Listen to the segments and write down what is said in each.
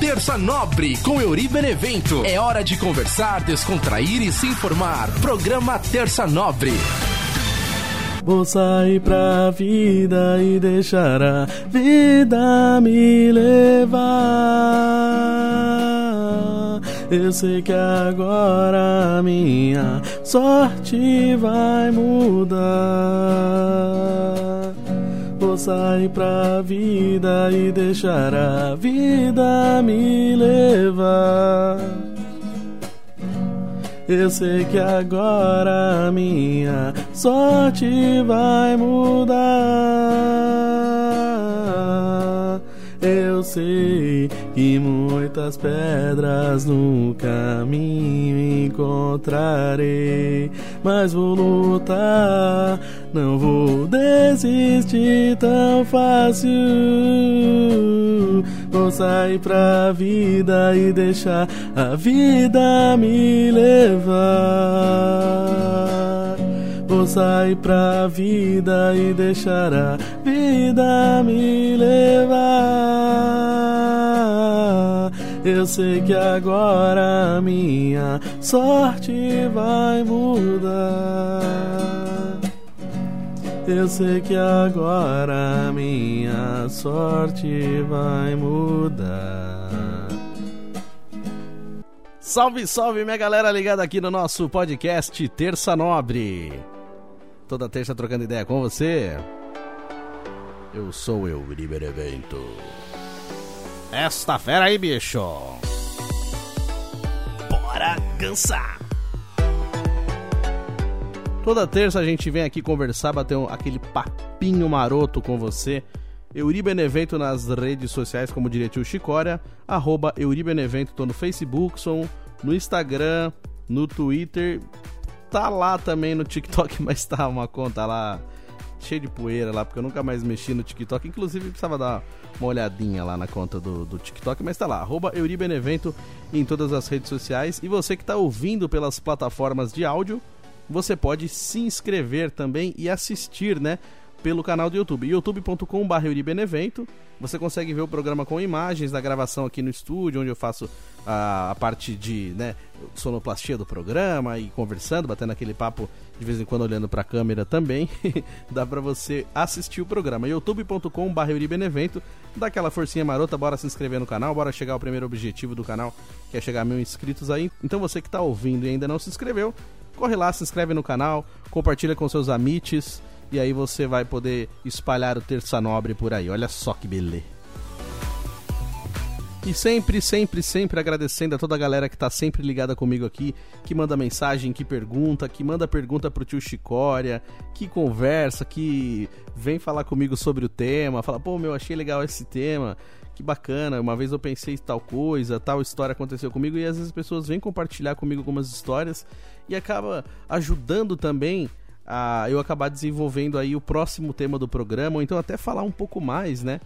Terça Nobre com Euri Benevento. É hora de conversar, descontrair e se informar. Programa Terça Nobre. Vou sair pra vida e deixar a vida me levar. Eu sei que agora a minha sorte vai mudar. Sair pra vida e deixar a vida me levar. Eu sei que agora a minha sorte vai mudar. Eu sei que muitas pedras no caminho encontrarei, mas vou lutar, não vou desistir tão fácil. Vou sair pra vida e deixar a vida me levar. Vou sair pra vida e deixar a vida me levar. Eu sei que agora minha sorte vai mudar. Eu sei que agora minha sorte vai mudar. Salve, salve, minha galera ligada aqui no nosso podcast Terça Nobre. Toda terça trocando ideia com você. Eu sou o Euriber Evento. Esta fera aí, bicho. Bora cansar. Toda terça a gente vem aqui conversar, bater um, aquele papinho maroto com você. Euribenevento nas redes sociais, como diria tio Chicória, arroba Euribenevento, tô no Facebook, sou no Instagram, no Twitter, tá lá também no TikTok, mas tá uma conta lá cheia de poeira lá, porque eu nunca mais mexi no TikTok, inclusive precisava dar uma olhadinha lá na conta do, do TikTok, mas tá lá, arroba Euribenevento em todas as redes sociais, e você que tá ouvindo pelas plataformas de áudio, você pode se inscrever também e assistir, né? Pelo canal do YouTube, youtube.com.br Euribenevento. Você consegue ver o programa com imagens da gravação aqui no estúdio, onde eu faço a, a parte de né, sonoplastia do programa e conversando, batendo aquele papo de vez em quando olhando para a câmera também. Dá para você assistir o programa. youtube.com.br Euribenevento. Dá aquela forcinha marota, bora se inscrever no canal, bora chegar ao primeiro objetivo do canal, que é chegar a mil inscritos aí. Então você que está ouvindo e ainda não se inscreveu, corre lá, se inscreve no canal, compartilha com seus amites e aí você vai poder espalhar o Terça Nobre por aí. Olha só que beleza. E sempre, sempre, sempre agradecendo a toda a galera que tá sempre ligada comigo aqui, que manda mensagem, que pergunta, que manda pergunta pro tio Chicória, que conversa, que vem falar comigo sobre o tema, fala, pô, meu, achei legal esse tema, que bacana, uma vez eu pensei tal coisa, tal história aconteceu comigo, e às vezes as pessoas vêm compartilhar comigo algumas histórias e acaba ajudando também eu acabar desenvolvendo aí o próximo tema do programa, ou então até falar um pouco mais, né?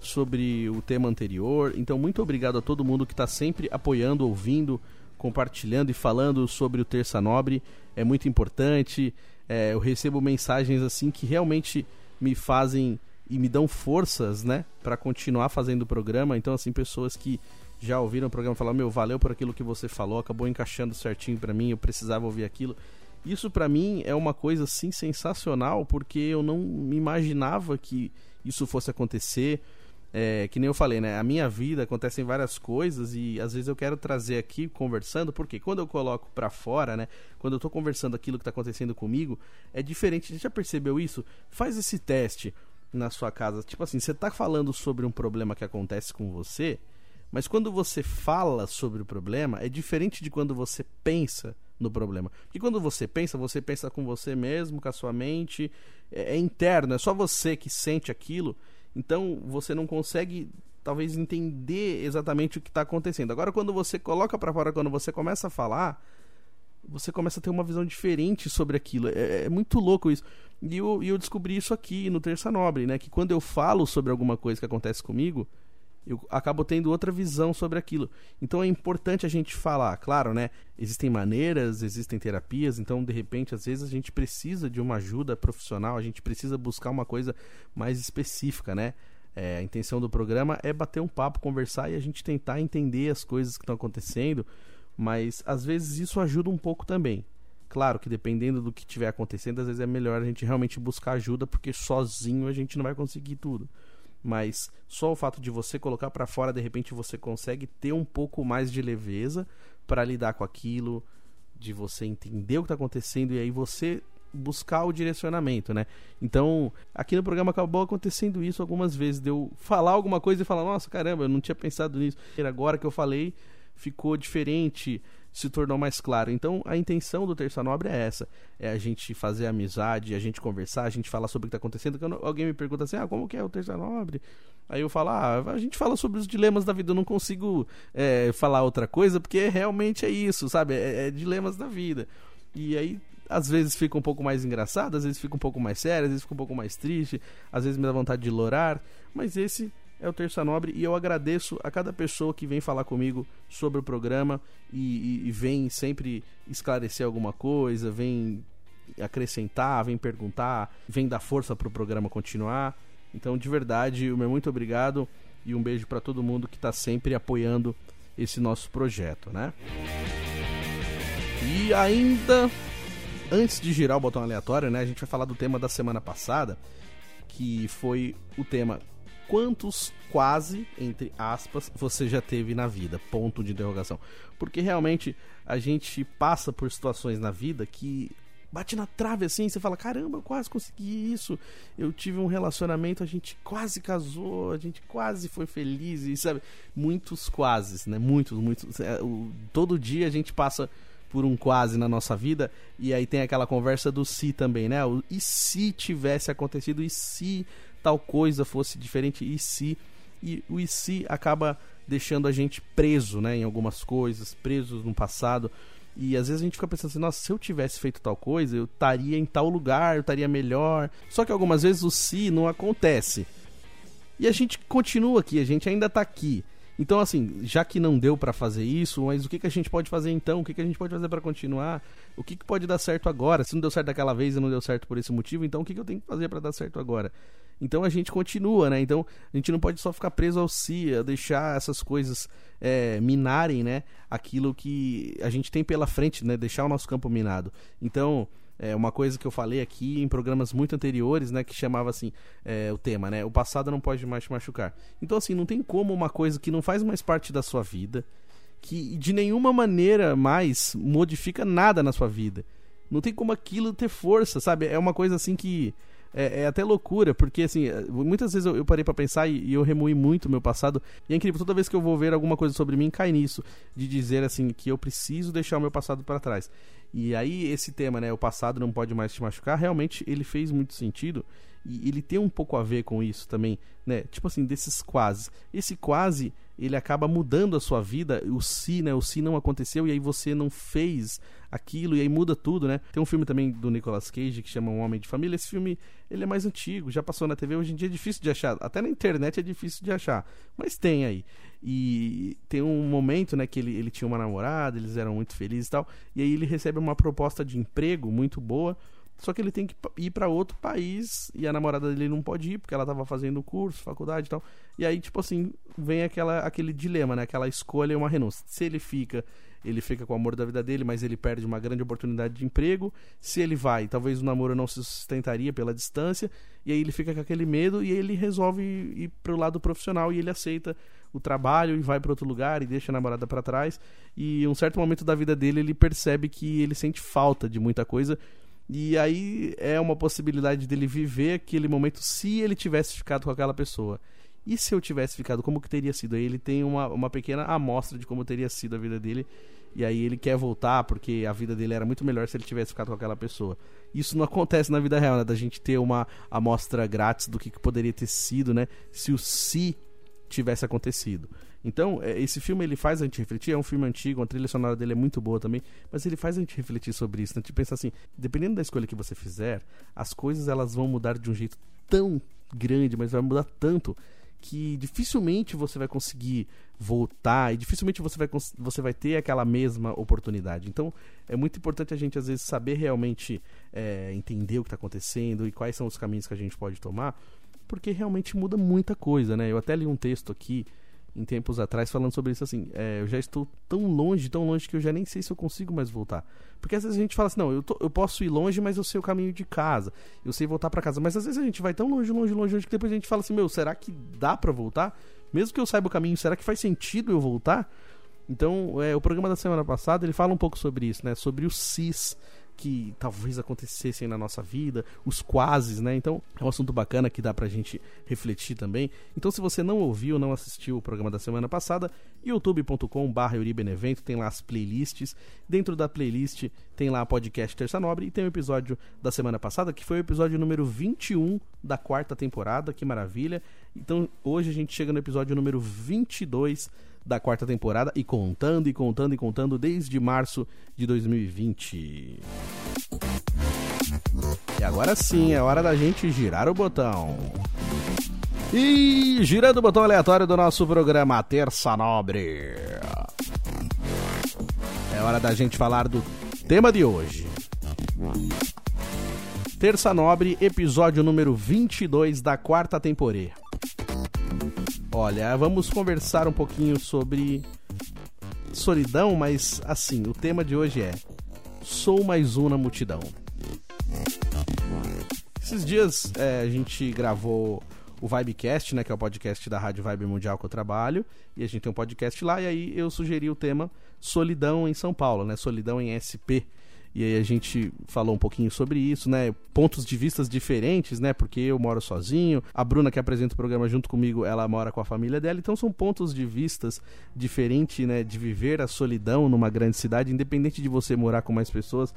Sobre o tema anterior. Então, muito obrigado a todo mundo que está sempre apoiando, ouvindo, compartilhando e falando sobre o Terça Nobre. É muito importante. É, eu recebo mensagens assim que realmente me fazem e me dão forças, né, para continuar fazendo o programa. Então, assim, pessoas que já ouviram o programa falar: Meu, valeu por aquilo que você falou, acabou encaixando certinho para mim, eu precisava ouvir aquilo. Isso para mim é uma coisa assim sensacional, porque eu não me imaginava que isso fosse acontecer. É, que nem eu falei, né? A minha vida acontecem várias coisas e às vezes eu quero trazer aqui conversando, porque quando eu coloco para fora, né? Quando eu tô conversando aquilo que tá acontecendo comigo, é diferente. Você já percebeu isso? Faz esse teste na sua casa. Tipo assim, você tá falando sobre um problema que acontece com você, mas quando você fala sobre o problema, é diferente de quando você pensa no problema. Porque quando você pensa, você pensa com você mesmo, com a sua mente, é, é interno, é só você que sente aquilo. Então você não consegue talvez entender exatamente o que está acontecendo. Agora, quando você coloca para fora, quando você começa a falar, você começa a ter uma visão diferente sobre aquilo. É, é muito louco isso. E eu, eu descobri isso aqui no Terça Nobre, né? Que quando eu falo sobre alguma coisa que acontece comigo, eu acabo tendo outra visão sobre aquilo. Então é importante a gente falar, claro, né? Existem maneiras, existem terapias, então de repente às vezes a gente precisa de uma ajuda profissional, a gente precisa buscar uma coisa mais específica, né? É, a intenção do programa é bater um papo, conversar e a gente tentar entender as coisas que estão acontecendo, mas às vezes isso ajuda um pouco também. Claro que dependendo do que estiver acontecendo, às vezes é melhor a gente realmente buscar ajuda, porque sozinho a gente não vai conseguir tudo. Mas só o fato de você colocar para fora, de repente você consegue ter um pouco mais de leveza para lidar com aquilo, de você entender o que está acontecendo e aí você buscar o direcionamento, né? Então, aqui no programa acabou acontecendo isso algumas vezes, de eu falar alguma coisa e falar, nossa, caramba, eu não tinha pensado nisso. Agora que eu falei, ficou diferente se tornou mais claro. Então, a intenção do Terça Nobre é essa: é a gente fazer amizade, a gente conversar, a gente falar sobre o que está acontecendo. Quando alguém me pergunta assim, ah, como que é o Terça Nobre? Aí eu falo, ah, a gente fala sobre os dilemas da vida. Eu não consigo é, falar outra coisa, porque realmente é isso, sabe? É, é dilemas da vida. E aí às vezes fica um pouco mais engraçado, às vezes fica um pouco mais sério, às vezes fica um pouco mais triste, às vezes me dá vontade de lourar, mas esse é o Terça Nobre e eu agradeço a cada pessoa que vem falar comigo sobre o programa e, e, e vem sempre esclarecer alguma coisa, vem acrescentar, vem perguntar, vem dar força para o programa continuar. Então, de verdade, o meu muito obrigado e um beijo para todo mundo que está sempre apoiando esse nosso projeto, né? E ainda antes de girar o botão aleatório, né, a gente vai falar do tema da semana passada, que foi o tema quantos quase, entre aspas, você já teve na vida? Ponto de interrogação. Porque realmente a gente passa por situações na vida que bate na trave assim, você fala: caramba, eu quase consegui isso. Eu tive um relacionamento, a gente quase casou, a gente quase foi feliz, e sabe? Muitos quases, né? Muitos, muitos. É, todo dia a gente passa por um quase na nossa vida, e aí tem aquela conversa do se si também, né? E se tivesse acontecido, e se tal coisa fosse diferente e se e o e se acaba deixando a gente preso, né, em algumas coisas, presos no passado. E às vezes a gente fica pensando assim, nossa, se eu tivesse feito tal coisa, eu estaria em tal lugar, eu estaria melhor. Só que algumas vezes o se não acontece. E a gente continua aqui, a gente ainda está aqui. Então, assim, já que não deu para fazer isso, mas o que, que a gente pode fazer então? O que, que a gente pode fazer para continuar? O que, que pode dar certo agora? Se não deu certo daquela vez e não deu certo por esse motivo, então o que, que eu tenho que fazer para dar certo agora? Então a gente continua, né? Então a gente não pode só ficar preso ao si, a deixar essas coisas é, minarem, né? Aquilo que a gente tem pela frente, né? Deixar o nosso campo minado. Então é uma coisa que eu falei aqui em programas muito anteriores, né, que chamava assim é, o tema, né, o passado não pode mais te machucar. Então assim, não tem como uma coisa que não faz mais parte da sua vida, que de nenhuma maneira mais modifica nada na sua vida. Não tem como aquilo ter força, sabe? É uma coisa assim que é, é, até loucura, porque assim, muitas vezes eu, eu parei para pensar e, e, eu remoí muito o meu passado. E é incrível, toda vez que eu vou ver alguma coisa sobre mim, cai nisso, de dizer assim, que eu preciso deixar o meu passado para trás. E aí, esse tema, né, o passado não pode mais te machucar, realmente ele fez muito sentido. E ele tem um pouco a ver com isso também, né? Tipo assim, desses quase. Esse quase, ele acaba mudando a sua vida. O se, né? O se não aconteceu e aí você não fez aquilo e aí muda tudo, né? Tem um filme também do Nicolas Cage que chama Um Homem de Família. Esse filme, ele é mais antigo, já passou na TV. Hoje em dia é difícil de achar. Até na internet é difícil de achar. Mas tem aí. E tem um momento, né, que ele, ele tinha uma namorada, eles eram muito felizes e tal. E aí ele recebe uma proposta de emprego muito boa só que ele tem que ir para outro país e a namorada dele não pode ir porque ela tava fazendo curso, faculdade e tal. E aí, tipo assim, vem aquela, aquele dilema, né? Aquela escolha e uma renúncia. Se ele fica, ele fica com o amor da vida dele, mas ele perde uma grande oportunidade de emprego. Se ele vai, talvez o namoro não se sustentaria pela distância. E aí ele fica com aquele medo e ele resolve ir pro lado profissional e ele aceita o trabalho e vai para outro lugar e deixa a namorada para trás. E em um certo momento da vida dele ele percebe que ele sente falta de muita coisa e aí é uma possibilidade dele viver aquele momento se ele tivesse ficado com aquela pessoa. E se eu tivesse ficado, como que teria sido? Aí ele tem uma, uma pequena amostra de como teria sido a vida dele. E aí ele quer voltar porque a vida dele era muito melhor se ele tivesse ficado com aquela pessoa. Isso não acontece na vida real, né? Da gente ter uma amostra grátis do que, que poderia ter sido, né? Se o se tivesse acontecido. Então, é, esse filme ele faz a gente refletir, é um filme antigo, a trilha sonora dele é muito boa também, mas ele faz a gente refletir sobre isso, né? Tipo, pensar assim, dependendo da escolha que você fizer, as coisas elas vão mudar de um jeito tão grande, mas vai mudar tanto que dificilmente você vai conseguir voltar e dificilmente você vai, você vai ter aquela mesma oportunidade. Então é muito importante a gente às vezes saber realmente é, entender o que está acontecendo e quais são os caminhos que a gente pode tomar porque realmente muda muita coisa, né? Eu até li um texto aqui em tempos atrás falando sobre isso assim. É, eu já estou tão longe, tão longe que eu já nem sei se eu consigo mais voltar. Porque às vezes a gente fala assim, não, eu, tô, eu posso ir longe, mas eu sei o caminho de casa. Eu sei voltar para casa. Mas às vezes a gente vai tão longe, longe, longe, longe que depois a gente fala assim, meu, será que dá para voltar? Mesmo que eu saiba o caminho, será que faz sentido eu voltar? Então, é, o programa da semana passada ele fala um pouco sobre isso, né? Sobre o CIS que talvez acontecessem na nossa vida, os quases, né? Então é um assunto bacana que dá pra gente refletir também. Então, se você não ouviu, não assistiu o programa da semana passada, youtube.com.br Euribenevento tem lá as playlists. Dentro da playlist tem lá a podcast Terça Nobre e tem o episódio da semana passada, que foi o episódio número 21 da quarta temporada. Que maravilha! Então, hoje a gente chega no episódio número 22 da quarta temporada e contando e contando e contando desde março de 2020. E agora sim, é hora da gente girar o botão. E girando o botão aleatório do nosso programa Terça Nobre. É hora da gente falar do tema de hoje. Terça Nobre, episódio número 22 da quarta temporada. Olha, vamos conversar um pouquinho sobre solidão, mas assim, o tema de hoje é Sou mais um na multidão. Esses dias é, a gente gravou o Vibecast, né, que é o podcast da Rádio Vibe Mundial que eu trabalho, e a gente tem um podcast lá, e aí eu sugeri o tema Solidão em São Paulo, né, Solidão em SP. E aí a gente falou um pouquinho sobre isso, né? Pontos de vistas diferentes, né? Porque eu moro sozinho, a Bruna que apresenta o programa junto comigo, ela mora com a família dela, então são pontos de vistas diferentes, né? De viver a solidão numa grande cidade, independente de você morar com mais pessoas.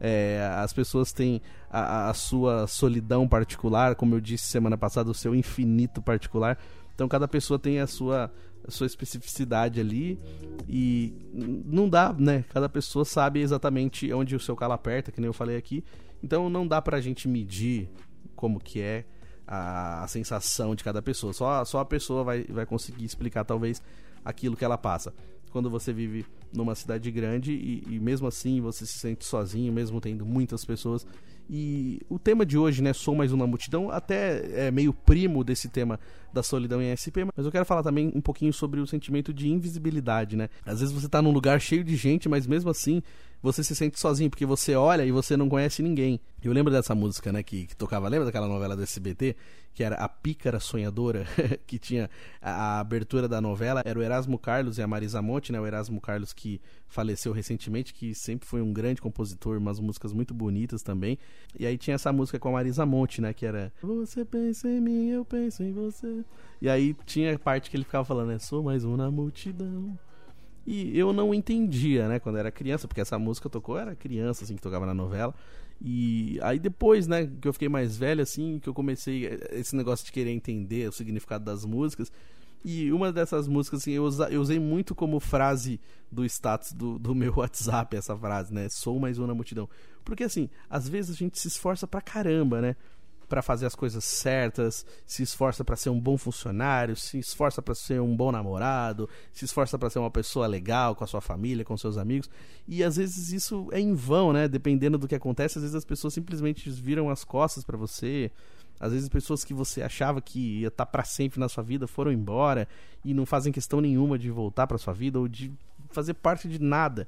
É, as pessoas têm a, a, sua solidão particular, como eu disse semana passada, o seu infinito particular. Então cada pessoa tem a sua a sua especificidade ali e não dá, né? Cada pessoa sabe exatamente onde o seu calo aperta, que nem eu falei aqui. Então não dá pra gente medir como que é a, a sensação de cada pessoa. Só, só a pessoa vai, vai conseguir explicar talvez aquilo que ela passa. Quando você vive numa cidade grande e, e mesmo assim você se sente sozinho, mesmo tendo muitas pessoas, e o tema de hoje, né, Sou Mais Uma Multidão, até é meio primo desse tema da solidão em SP, mas eu quero falar também um pouquinho sobre o sentimento de invisibilidade, né? Às vezes você tá num lugar cheio de gente, mas mesmo assim você se sente sozinho, porque você olha e você não conhece ninguém. Eu lembro dessa música, né, que, que tocava, lembra daquela novela do SBT? Que era A Pícara Sonhadora, que tinha a, a, abertura da novela, era o Erasmo Carlos e a Marisa Monte, né, o Erasmo Carlos que faleceu recentemente, que sempre foi um grande compositor, umas músicas muito bonitas também. E aí tinha essa música com a Marisa Monte, né, que era Você pensa em mim, eu penso em você. E aí tinha a parte que ele ficava falando, né, sou mais um na multidão. E eu não entendia, né, quando era criança, porque essa música tocou, era criança, assim, que tocava na novela. E aí depois, né, que eu fiquei mais velho, assim, que eu comecei esse negócio de querer entender o significado das músicas. E uma dessas músicas, assim, eu, eu usei muito como frase do status do, do meu WhatsApp, essa frase, né? Sou mais uma multidão. Porque, assim, às vezes a gente se esforça pra caramba, né? Para fazer as coisas certas, se esforça para ser um bom funcionário, se esforça para ser um bom namorado, se esforça para ser uma pessoa legal com a sua família, com seus amigos. E às vezes isso é em vão, né? Dependendo do que acontece, às vezes as pessoas simplesmente viram as costas para você. Às vezes pessoas que você achava que ia estar tá para sempre na sua vida foram embora e não fazem questão nenhuma de voltar para sua vida ou de fazer parte de nada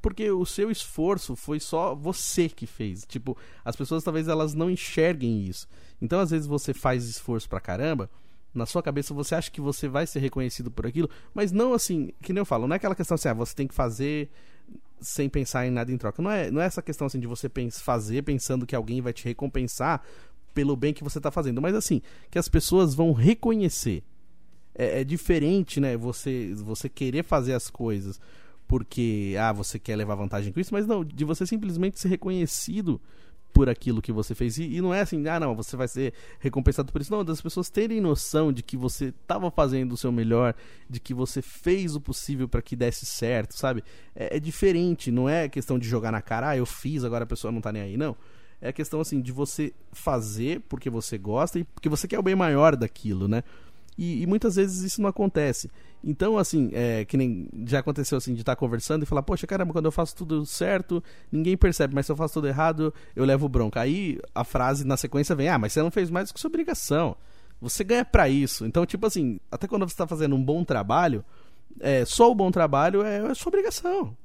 porque o seu esforço foi só você que fez. Tipo, as pessoas talvez elas não enxerguem isso. Então, às vezes você faz esforço pra caramba, na sua cabeça você acha que você vai ser reconhecido por aquilo, mas não assim, que nem eu falo, não é aquela questão assim, ah, você tem que fazer sem pensar em nada em troca. Não é, não é essa questão assim de você pens fazer pensando que alguém vai te recompensar pelo bem que você está fazendo, mas assim, que as pessoas vão reconhecer. É, é diferente, né? Você, você querer fazer as coisas porque ah, você quer levar vantagem com isso, mas não, de você simplesmente ser reconhecido por aquilo que você fez. E, e, não é assim, ah, não, você vai ser recompensado por isso. Não, das pessoas terem noção de que você estava fazendo o seu melhor, de que você fez o possível para que desse certo, sabe? É, é, diferente, não é questão de jogar na cara, ah, eu fiz, agora a pessoa não tá nem aí, não. É questão, assim, de você fazer porque você gosta e porque você quer o bem maior daquilo, né? E, e, muitas vezes isso não acontece. Então, assim, é, que nem já aconteceu assim, de estar tá conversando e falar, poxa, caramba, quando eu faço tudo certo, ninguém percebe, mas se eu faço tudo errado, eu levo bronca. Aí a frase na sequência vem, ah, mas você não fez mais do que sua obrigação. Você ganha para isso. Então, tipo assim, até quando você tá fazendo um bom trabalho, é, só o bom trabalho é, é sua obrigação.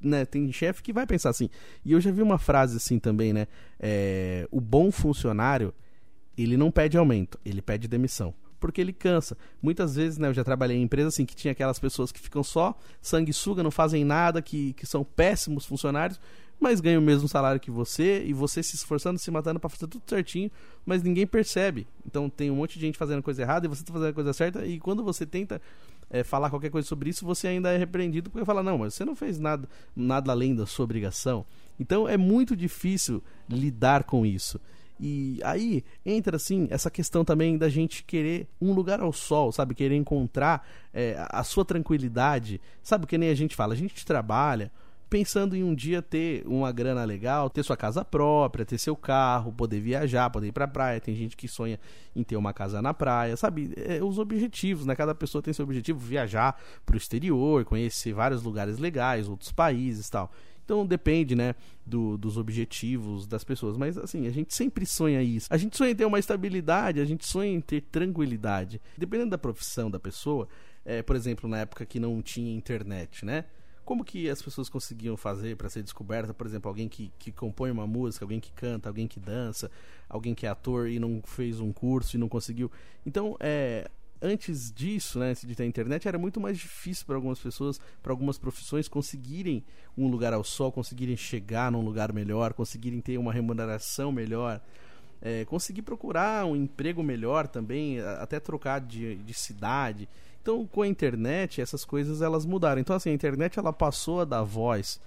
Né? Tem chefe que vai pensar assim. E eu já vi uma frase assim também, né? É, o bom funcionário, ele não pede aumento, ele pede demissão. Porque ele cansa. Muitas vezes, né, eu já trabalhei em empresa assim que tinha aquelas pessoas que ficam só sanguessuga, não fazem nada, que, que são péssimos funcionários, mas ganham o mesmo salário que você e você se esforçando, se matando para fazer tudo certinho, mas ninguém percebe. Então tem um monte de gente fazendo coisa errada e você tá fazendo a coisa certa e quando você tenta é, falar qualquer coisa sobre isso, você ainda é repreendido porque fala, não, mas você não fez nada, nada além da sua obrigação. Então é muito difícil lidar com isso. E aí entra assim essa questão também da gente querer um lugar ao sol, sabe? Querer encontrar é, a sua tranquilidade. Sabe que nem a gente fala? A gente trabalha, pensando em um dia ter uma grana legal, ter sua casa própria, ter seu carro, poder viajar, poder ir pra praia. Tem gente que sonha em ter uma casa na praia, sabe? É, os objetivos, né? Cada pessoa tem seu objetivo, viajar pro exterior, conhecer vários lugares legais, outros países tal. Então depende, né, do, dos objetivos das pessoas. Mas assim, a gente sempre sonha isso. A gente sonha em ter uma estabilidade, a gente sonha em ter tranquilidade. Dependendo da profissão da pessoa, é, por exemplo, na época que não tinha internet, né? Como que as pessoas conseguiam fazer para ser descoberta? Por exemplo, alguém que, que compõe uma música, alguém que canta, alguém que dança, alguém que é ator e não fez um curso e não conseguiu. Então, é, antes disso, né, antes de ter internet, era muito mais difícil para algumas pessoas, para algumas profissões conseguirem um lugar ao sol, conseguirem chegar num lugar melhor, conseguirem ter uma remuneração melhor, é, conseguir procurar um emprego melhor também, até trocar de, de cidade. Então, com a internet, essas coisas elas mudaram. Então, assim, a internet ela passou a dar voz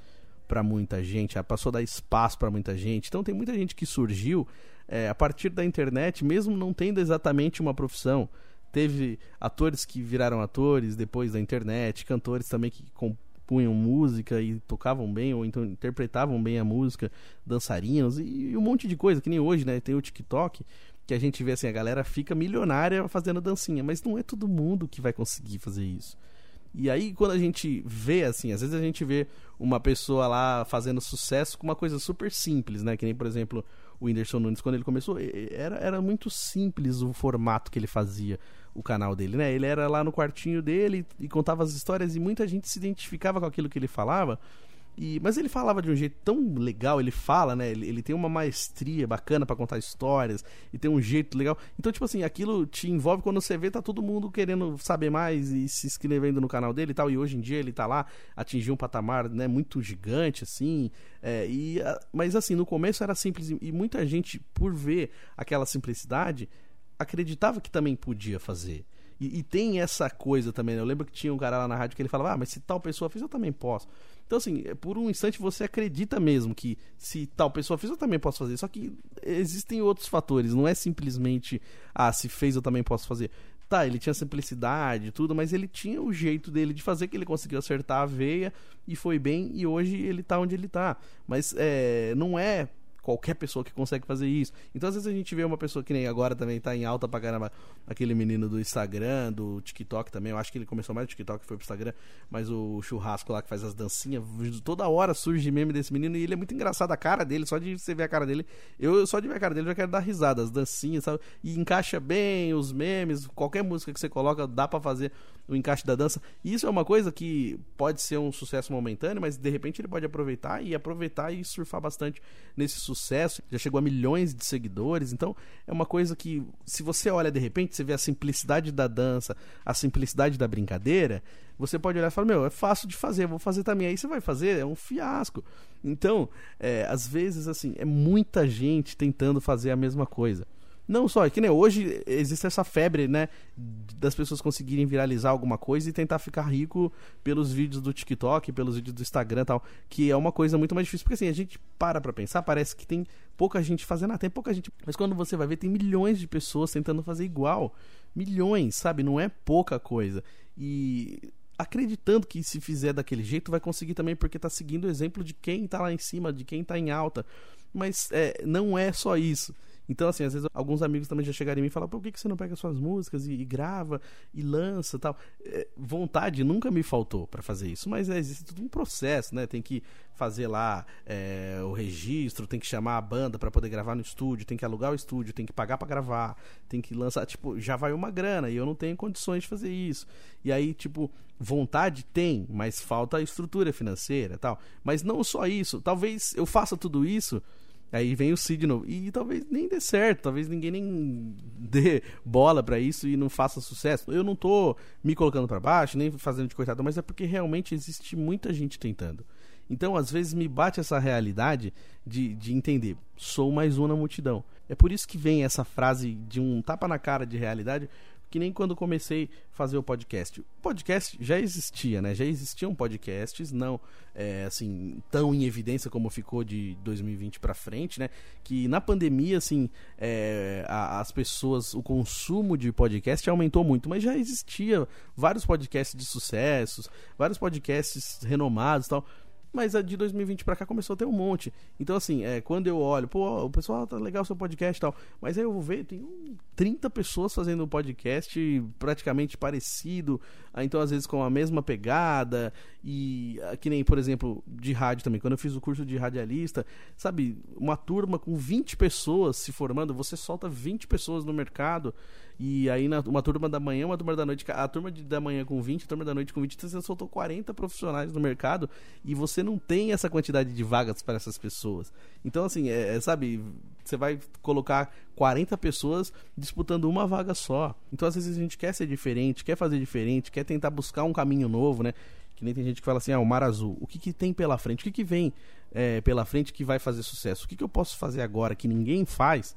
para muita gente, ela passou a dar espaço para muita gente. Então, tem muita gente que surgiu é, a partir da internet, mesmo não tendo exatamente uma profissão. Teve atores que viraram atores depois da internet, cantores também que compunham música e tocavam bem ou então interpretavam bem a música, dançarinos e, e um monte de coisa, que nem hoje, né? Tem o TikTok que a gente vê assim, a galera fica milionária fazendo dancinha, mas não é todo mundo que vai conseguir fazer isso. E aí, quando a gente vê, assim, às vezes a gente vê uma pessoa lá fazendo sucesso com uma coisa super simples, né? Que nem, por exemplo, o Whindersson Nunes, quando ele começou, era, era muito simples o formato que ele fazia, o canal dele, né? Ele era lá no quartinho dele e contava as histórias e muita gente se identificava com aquilo que ele falava. E, mas ele falava de um jeito tão legal, ele fala, né? Ele, ele tem uma maestria bacana para contar histórias e tem um jeito legal. Então, tipo assim, aquilo te envolve quando você vê, tá todo mundo querendo saber mais e se inscrevendo no canal dele e tal. E hoje em dia ele tá lá, atingiu um patamar né, muito gigante, assim. É, e, mas assim, no começo era simples e muita gente, por ver aquela simplicidade, acreditava que também podia fazer. E, e, tem essa coisa também. Né? Eu lembro que tinha um cara lá na rádio que ele falava: Ah, mas se tal pessoa fez, eu também posso. Então, assim, é, por um instante você acredita mesmo que se tal pessoa fez, eu também posso fazer. Só que existem outros fatores. Não é simplesmente, ah, se fez, eu também posso fazer. Tá, ele tinha simplicidade e tudo, mas ele tinha o jeito dele de fazer que ele conseguiu acertar a veia e foi bem, e hoje ele tá onde ele tá. Mas é, não é qualquer pessoa que consegue fazer isso. Então, às vezes a gente vê uma pessoa que nem agora também tá em alta pra caramba, aquele menino do Instagram, do TikTok também. Eu acho que ele começou mais no TikTok foi pro Instagram, mas o churrasco lá que faz as dancinhas, toda hora surge meme desse menino e ele é muito engraçado a cara dele, só de você ver a cara dele. Eu só de ver a cara dele já quero dar risada, as dancinhas, sabe? E encaixa bem os memes, qualquer música que você coloca dá para fazer o encaixe da dança. E isso é uma coisa que pode ser um sucesso momentâneo, mas de repente ele pode aproveitar e aproveitar e surfar bastante nesse sucesso já chegou a milhões de seguidores. Então, é uma coisa que, se você olha de repente, você vê a simplicidade da dança, a simplicidade da brincadeira, você pode olhar e falar: Meu, é fácil de fazer, vou fazer também. Aí você vai fazer, é um fiasco. Então, é, às vezes, assim, é muita gente tentando fazer a mesma coisa. Não só, é que nem hoje existe essa febre, né? Das pessoas conseguirem viralizar alguma coisa e tentar ficar rico pelos vídeos do TikTok, pelos vídeos do Instagram e tal. Que é uma coisa muito mais difícil. Porque assim, a gente para pra pensar, parece que tem pouca gente fazendo, ah, tem pouca gente. Mas quando você vai ver, tem milhões de pessoas tentando fazer igual. Milhões, sabe? Não é pouca coisa. E acreditando que se fizer daquele jeito vai conseguir também, porque tá seguindo o exemplo de quem tá lá em cima, de quem tá em alta. Mas é, não é só isso. Então, assim, às vezes alguns amigos também já mim e falaram, por que, que você não pega suas músicas e, e grava e lança tal? É, vontade nunca me faltou para fazer isso, mas é, existe todo um processo, né? Tem que fazer lá é, o registro, tem que chamar a banda para poder gravar no estúdio, tem que alugar o estúdio, tem que pagar para gravar, tem que lançar, tipo, já vai uma grana e eu não tenho condições de fazer isso. E aí, tipo, vontade tem, mas falta a estrutura financeira, tal. Mas não só isso, talvez eu faça tudo isso Aí vem o Cid novo. E talvez nem dê certo, talvez ninguém nem dê bola para isso e não faça sucesso. Eu não tô me colocando para baixo, nem fazendo de coitado, mas é porque realmente existe muita gente tentando. Então, às vezes, me bate essa realidade de, de entender, sou mais um na multidão. É por isso que vem essa frase de um tapa na cara de realidade, que nem quando comecei a fazer o podcast. O podcast já existia, né? Já existiam podcasts, não é, assim tão em evidência como ficou de 2020 para frente, né? Que na pandemia, assim, é, a, as pessoas, o consumo de podcast aumentou muito, mas já existia vários podcasts de sucessos, vários podcasts renomados, tal mas a de 2020 para cá começou a ter um monte. Então, assim, é, quando eu olho, pô, o pessoal tá legal o seu podcast e tal, mas aí eu vou ver, tem 30 pessoas fazendo um podcast praticamente parecido, então às vezes com a mesma pegada, e ah, que nem, por exemplo, de rádio também. Quando eu fiz o curso de radialista, sabe, uma turma com 20 pessoas se formando, você solta 20 pessoas no mercado. E aí, na, uma turma da manhã, uma turma da noite. A turma de, da manhã com 20, a turma da noite com 20, você soltou 40 profissionais no mercado e você não tem essa quantidade de vagas para essas pessoas. Então, assim, é, é, sabe, você vai colocar 40 pessoas disputando uma vaga só. Então, às vezes, a gente quer ser diferente, quer fazer diferente, quer tentar buscar um caminho novo, né? Que nem tem gente que fala assim, ah, o mar azul. O que, que tem pela frente? O que, que vem é, pela frente que vai fazer sucesso? O que, que eu posso fazer agora que ninguém faz?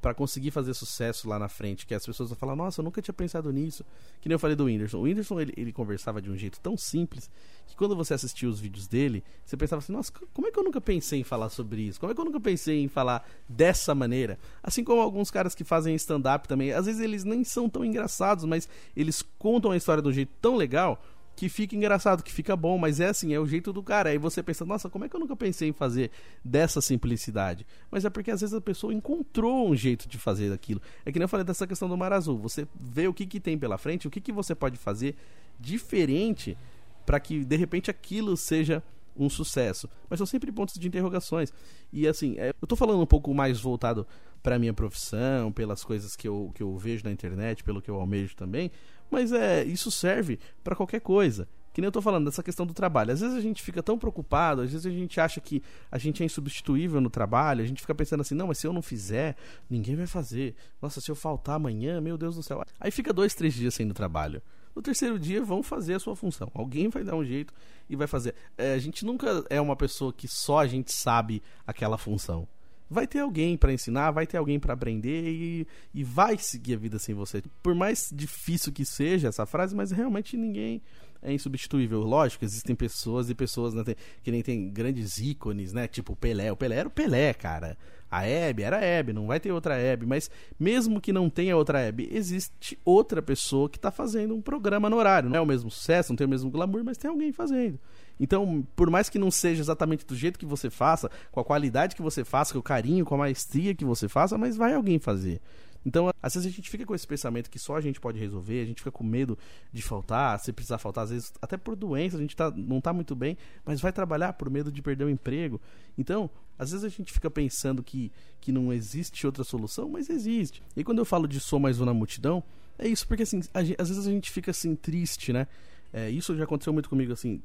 Para conseguir fazer sucesso lá na frente, que as pessoas vão falar, nossa, eu nunca tinha pensado nisso. Que nem eu falei do Whindersson. O Whindersson, ele, ele conversava de um jeito tão simples, que quando você assistia os vídeos dele, você pensava assim, nossa, como é que eu nunca pensei em falar sobre isso? Como é que eu nunca pensei em falar dessa maneira? Assim como alguns caras que fazem stand-up também, às vezes eles nem são tão engraçados, mas eles contam a história de um jeito tão legal que fica engraçado, que fica bom, mas é assim, é o jeito do cara. Aí você pensa, nossa, como é que eu nunca pensei em fazer dessa simplicidade? Mas é porque às vezes a pessoa encontrou um jeito de fazer aquilo. É que nem eu falei dessa questão do Mar Azul. Você vê o que, que tem pela frente, o que, que você pode fazer diferente para que de repente aquilo seja um sucesso. Mas são sempre pontos de interrogações. E assim, é, eu tô falando um pouco mais voltado para minha profissão, pelas coisas que eu, que eu vejo na internet, pelo que eu almejo também, mas é, isso serve para qualquer coisa. Que nem eu tô falando dessa questão do trabalho. Às vezes a gente fica tão preocupado, às vezes a gente acha que a gente é insubstituível no trabalho, a gente fica pensando assim, não, mas se eu não fizer, ninguém vai fazer. Nossa, se eu faltar amanhã, meu Deus do céu. Aí fica dois, três dias sem ir no trabalho. No terceiro dia vão fazer a sua função. Alguém vai dar um jeito e vai fazer. É, a gente nunca é uma pessoa que só a gente sabe aquela função vai ter alguém para ensinar, vai ter alguém para aprender e, e vai seguir a vida sem você. Por mais difícil que seja essa frase, mas realmente ninguém é insubstituível. Lógico, existem pessoas e pessoas né, que nem tem grandes ícones, né? Tipo o Pelé. O Pelé era o Pelé, cara. A Hebe era a Hebe, não vai ter outra Hebe. Mas mesmo que não tenha outra Hebe, existe outra pessoa que está fazendo um programa no horário. Não é o mesmo sucesso, não tem o mesmo glamour, mas tem alguém fazendo. Então, por mais que não seja exatamente do jeito que você faça, com a qualidade que você faça, com o carinho, com a maestria que você faça, mas vai alguém fazer. Então, às vezes a gente fica com esse pensamento que só a gente pode resolver, a gente fica com medo de faltar, se precisar faltar, às vezes até por doença, a gente tá, não está muito bem, mas vai trabalhar por medo de perder o emprego. Então, às vezes a gente fica pensando que, que não existe outra solução, mas existe. E quando eu falo de sou mais um na multidão, é isso, porque assim, a, às vezes a gente fica assim triste, né? É, isso já aconteceu muito comigo, assim,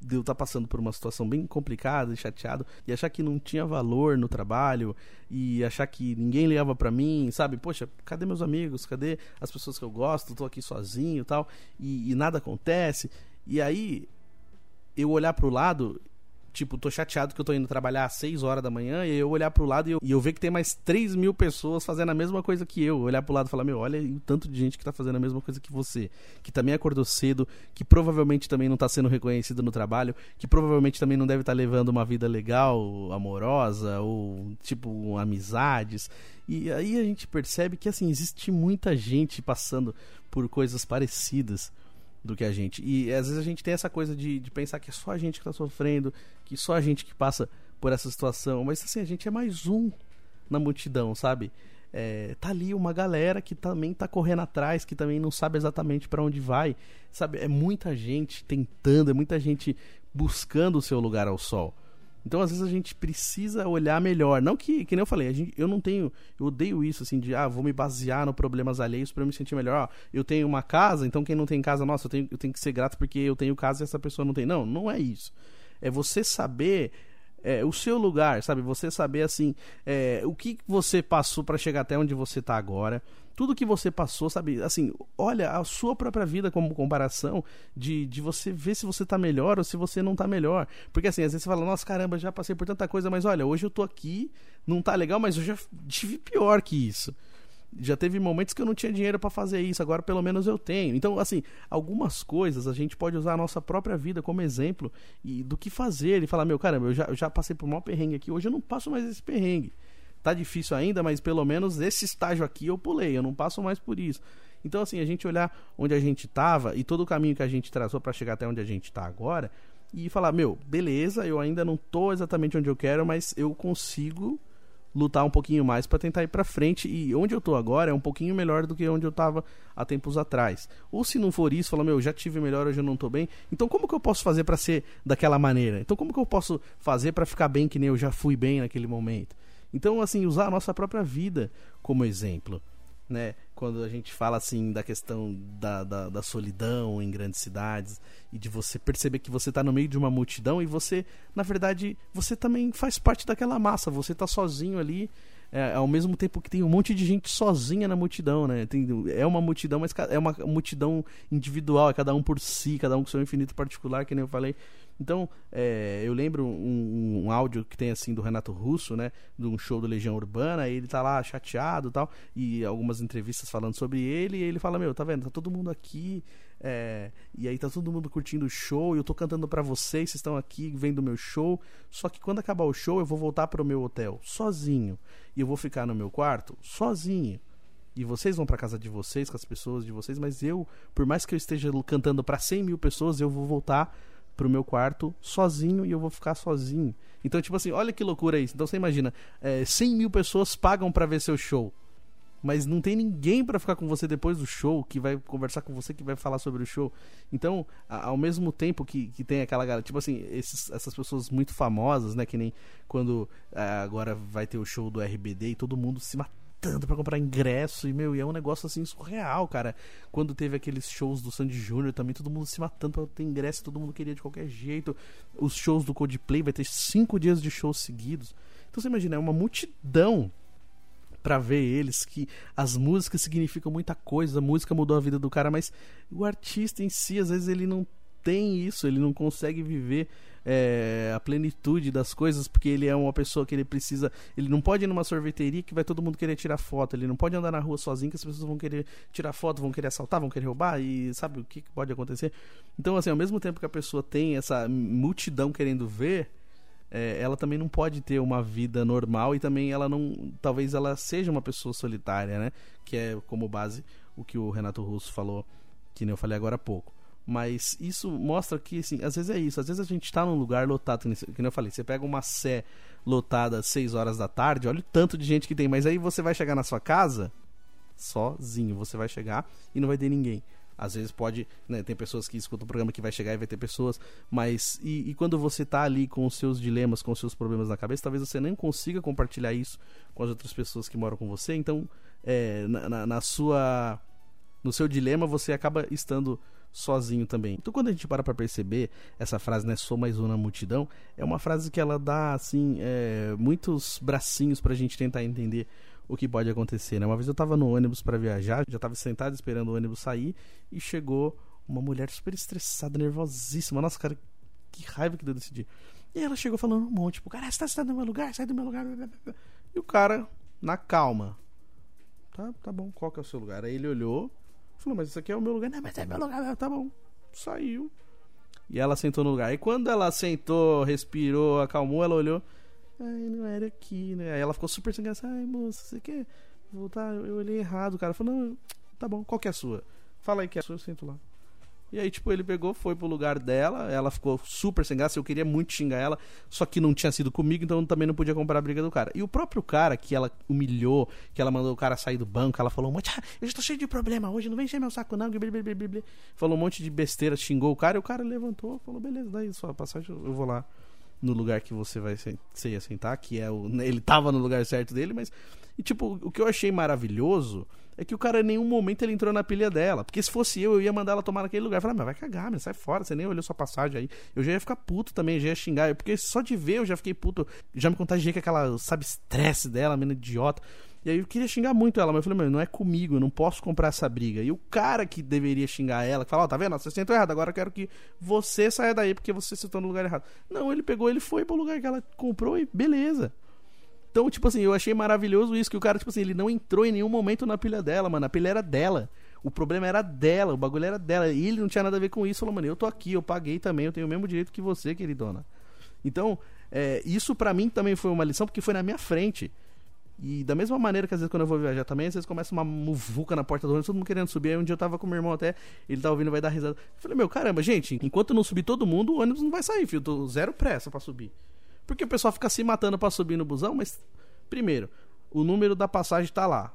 de eu estar tá passando por uma situação bem complicada e chateado e achar que não tinha valor no trabalho e achar que ninguém ligava para mim, sabe? Poxa, cadê meus amigos? Cadê as pessoas que eu gosto? Tô aqui sozinho tal, e, e nada acontece. E aí eu olhar para o lado tipo, tô chateado que eu tô indo trabalhar às 6 horas da manhã e eu olhar pro lado e eu, e eu ver que tem mais 3 mil pessoas fazendo a mesma coisa que eu. Olhar pro lado e falar, meu, olha o tanto de gente que tá fazendo a mesma coisa que você, que também acordou cedo, que provavelmente também não tá sendo reconhecido no trabalho, que provavelmente também não deve estar tá levando uma vida legal, amorosa, ou tipo, amizades. E aí a gente percebe que assim, existe muita gente passando por coisas parecidas do que a gente. E às vezes a gente tem essa coisa de, de pensar que é só a gente que está sofrendo, que só a gente que passa por essa situação. Mas assim, a gente é mais um na multidão, sabe? É, tá ali uma galera que também tá correndo atrás, que também não sabe exatamente para onde vai, sabe? É muita gente tentando, é muita gente buscando o seu lugar ao sol. Então, às vezes, a gente precisa olhar melhor. Não que, que nem eu falei, gente, eu não tenho. Eu odeio isso, assim, de, ah, vou me basear no problemas alheios para me sentir melhor. Ó, eu tenho uma casa, então quem não tem casa, nossa, eu tenho, eu tenho que ser grato porque eu tenho casa e essa pessoa não tem. Não, não é isso. É você saber é, o seu lugar, sabe? Você saber assim é, o que você passou para chegar até onde você tá agora. Tudo que você passou, sabe? Assim, olha a sua própria vida como comparação de, de você ver se você tá melhor ou se você não tá melhor. Porque assim, às vezes você fala, nossa, caramba, já passei por tanta coisa, mas olha, hoje eu tô aqui, não tá legal, mas eu já tive pior que isso já teve momentos que eu não tinha dinheiro para fazer isso, agora pelo menos eu tenho. Então, assim, algumas coisas a gente pode usar a nossa própria vida como exemplo e do que fazer e falar, meu caramba, eu já, eu já passei por maior perrengue aqui, hoje eu não passo mais esse perrengue. Tá difícil ainda, mas pelo menos esse estágio aqui eu pulei, eu não passo mais por isso. Então, assim, a gente olhar onde a gente tava e todo o caminho que a gente traçou para chegar até onde a gente tá agora e falar, meu, beleza, eu ainda não tô exatamente onde eu quero, mas eu consigo lutar um pouquinho mais para tentar ir para frente e onde eu tô agora é um pouquinho melhor do que onde eu tava há tempos atrás. Ou se não for isso, fala, meu, já tive melhor, hoje eu não tô bem. Então como que eu posso fazer para ser daquela maneira? Então como que eu posso fazer para ficar bem que nem eu já fui bem naquele momento? Então assim, usar a nossa própria vida como exemplo né? Quando a gente fala assim da questão da, da, da, solidão em grandes cidades e de você perceber que você está no meio de uma multidão e você, na verdade, você também faz parte daquela massa, você está sozinho ali. É, ao mesmo tempo que tem um monte de gente sozinha na multidão, né? Tem, é uma multidão, mas é uma multidão individual, é cada um por si, cada um com seu infinito particular, que nem eu falei. Então, é, eu lembro um, um, áudio que tem assim do Renato Russo, né? De um show do Legião Urbana, ele tá lá chateado tal, e algumas entrevistas falando sobre ele, e ele fala, meu, tá vendo? Tá todo mundo aqui, é, e aí tá todo mundo curtindo o show, e eu tô cantando para vocês, vocês estão aqui vendo o meu show. Só que quando acabar o show, eu vou voltar pro meu hotel sozinho. E eu vou ficar no meu quarto sozinho. E vocês vão para casa de vocês, com as pessoas de vocês, mas eu, por mais que eu esteja cantando para 100 mil pessoas, eu vou voltar pro meu quarto sozinho e eu vou ficar sozinho. Então, tipo assim, olha que loucura isso. Então você imagina, é, 100 mil pessoas pagam para ver seu show. Mas não tem ninguém para ficar com você depois do show, que vai conversar com você, que vai falar sobre o show. Então, ao mesmo tempo que, que tem aquela galera, tipo assim, esses, essas pessoas muito famosas, né? Que nem quando é, agora vai ter o show do RBD e todo mundo se matando tanto para comprar ingresso e, meu, e é um negócio assim surreal, cara. Quando teve aqueles shows do Sandy Júnior também, todo mundo se matando pra ter ingresso, todo mundo queria de qualquer jeito. Os shows do Coldplay vai ter cinco dias de shows seguidos. Então você imagina, é uma multidão para ver eles, que as músicas significam muita coisa, a música mudou a vida do cara, mas o artista em si, às vezes, ele não tem isso, ele não consegue viver é, a plenitude das coisas, porque ele é uma pessoa que ele precisa. Ele não pode ir numa sorveteria que vai todo mundo querer tirar foto. Ele não pode andar na rua sozinho que as pessoas vão querer tirar foto, vão querer assaltar, vão querer roubar e sabe o que pode acontecer. Então, assim, ao mesmo tempo que a pessoa tem essa multidão querendo ver. É, ela também não pode ter uma vida normal e também ela não talvez ela seja uma pessoa solitária né que é como base o que o Renato Russo falou que nem eu falei agora há pouco mas isso mostra que, assim, às vezes é isso. Às vezes a gente está num lugar lotado, que eu falei, você pega uma sé lotada às 6 horas da tarde, olha o tanto de gente que tem, mas aí você vai chegar na sua casa sozinho. Você vai chegar e não vai ter ninguém. Às vezes pode, né, tem pessoas que escutam o programa que vai chegar e vai ter pessoas, mas e, e, quando você tá ali com os seus dilemas, com os seus problemas na cabeça, talvez você nem consiga compartilhar isso com as outras pessoas que moram com você. Então, é, na, na, na sua, no seu dilema, você acaba estando sozinho também. Então quando a gente para pra perceber essa frase, né, sou mais um na multidão, é uma frase que ela dá, assim, é, muitos bracinhos pra gente tentar entender o que pode acontecer, né? Uma vez eu tava no ônibus para viajar, já tava sentado esperando o ônibus sair e chegou uma mulher super estressada, nervosíssima. Nossa, cara, que raiva que deu desse dia. E ela chegou falando um monte, tipo, cara, você tá sentado no meu lugar, sai do meu lugar. E o cara, na calma, tá, tá bom, qual que é o seu lugar? Aí ele olhou, Falou, mas isso aqui é o meu lugar. Não, mas é meu lugar. Tá bom. Saiu. E ela sentou no lugar. E quando ela sentou, respirou, acalmou, ela olhou. Ai, não era aqui, né? Aí ela ficou super sem graça. Ai, moça, você quer voltar? Eu olhei errado, cara. Falou, não, tá bom, qual que é a sua? Fala aí que é a sua, eu sento lá. E aí, tipo, ele pegou, foi pro lugar dela, ela ficou super sem graça, eu queria muito xingar ela, só que não tinha sido comigo, então também não podia comprar a briga do cara. E o próprio cara que ela humilhou, que ela mandou o cara sair do banco, ela falou um monte, eu estou cheio de problema hoje, não vem encher meu saco não, falou um monte de besteira, xingou o cara, e o cara levantou, falou, beleza, daí sua passagem, eu vou lá no lugar que você vai ia sentar, que é o. Ele tava no lugar certo dele, mas. E tipo, o que eu achei maravilhoso é que o cara em nenhum momento ele entrou na pilha dela. Porque se fosse eu, eu ia mandar ela tomar naquele lugar. Eu falei, ah, mas vai cagar, mas sai fora, você nem olhou sua passagem aí. Eu já ia ficar puto também, já ia xingar. Porque só de ver eu já fiquei puto. Já me contagiei com aquela, sabe, estresse dela, menina idiota. E aí eu queria xingar muito ela, mas eu falei, meu, não é comigo, eu não posso comprar essa briga. E o cara que deveria xingar ela, que fala, ó, oh, tá vendo? Você sentou errado, agora eu quero que você saia daí porque você sentou no lugar errado. Não, ele pegou, ele foi pro lugar que ela comprou e beleza. Então, tipo assim, eu achei maravilhoso isso, que o cara, tipo assim, ele não entrou em nenhum momento na pilha dela, mano. A pilha era dela. O problema era dela, o bagulho era dela. E ele não tinha nada a ver com isso. Falou, mano, eu tô aqui, eu paguei também, eu tenho o mesmo direito que você, queridona. Então, é, isso para mim também foi uma lição, porque foi na minha frente. E da mesma maneira que às vezes quando eu vou viajar também, às vezes começa uma muvuca na porta do ônibus, todo mundo querendo subir. Aí um dia eu tava com meu irmão até, ele tá ouvindo, vai dar risada. Eu falei, meu, caramba, gente, enquanto não subir todo mundo, o ônibus não vai sair, filho. Eu tô zero pressa para subir. Porque o pessoal fica se matando para subir no busão, mas, primeiro, o número da passagem tá lá.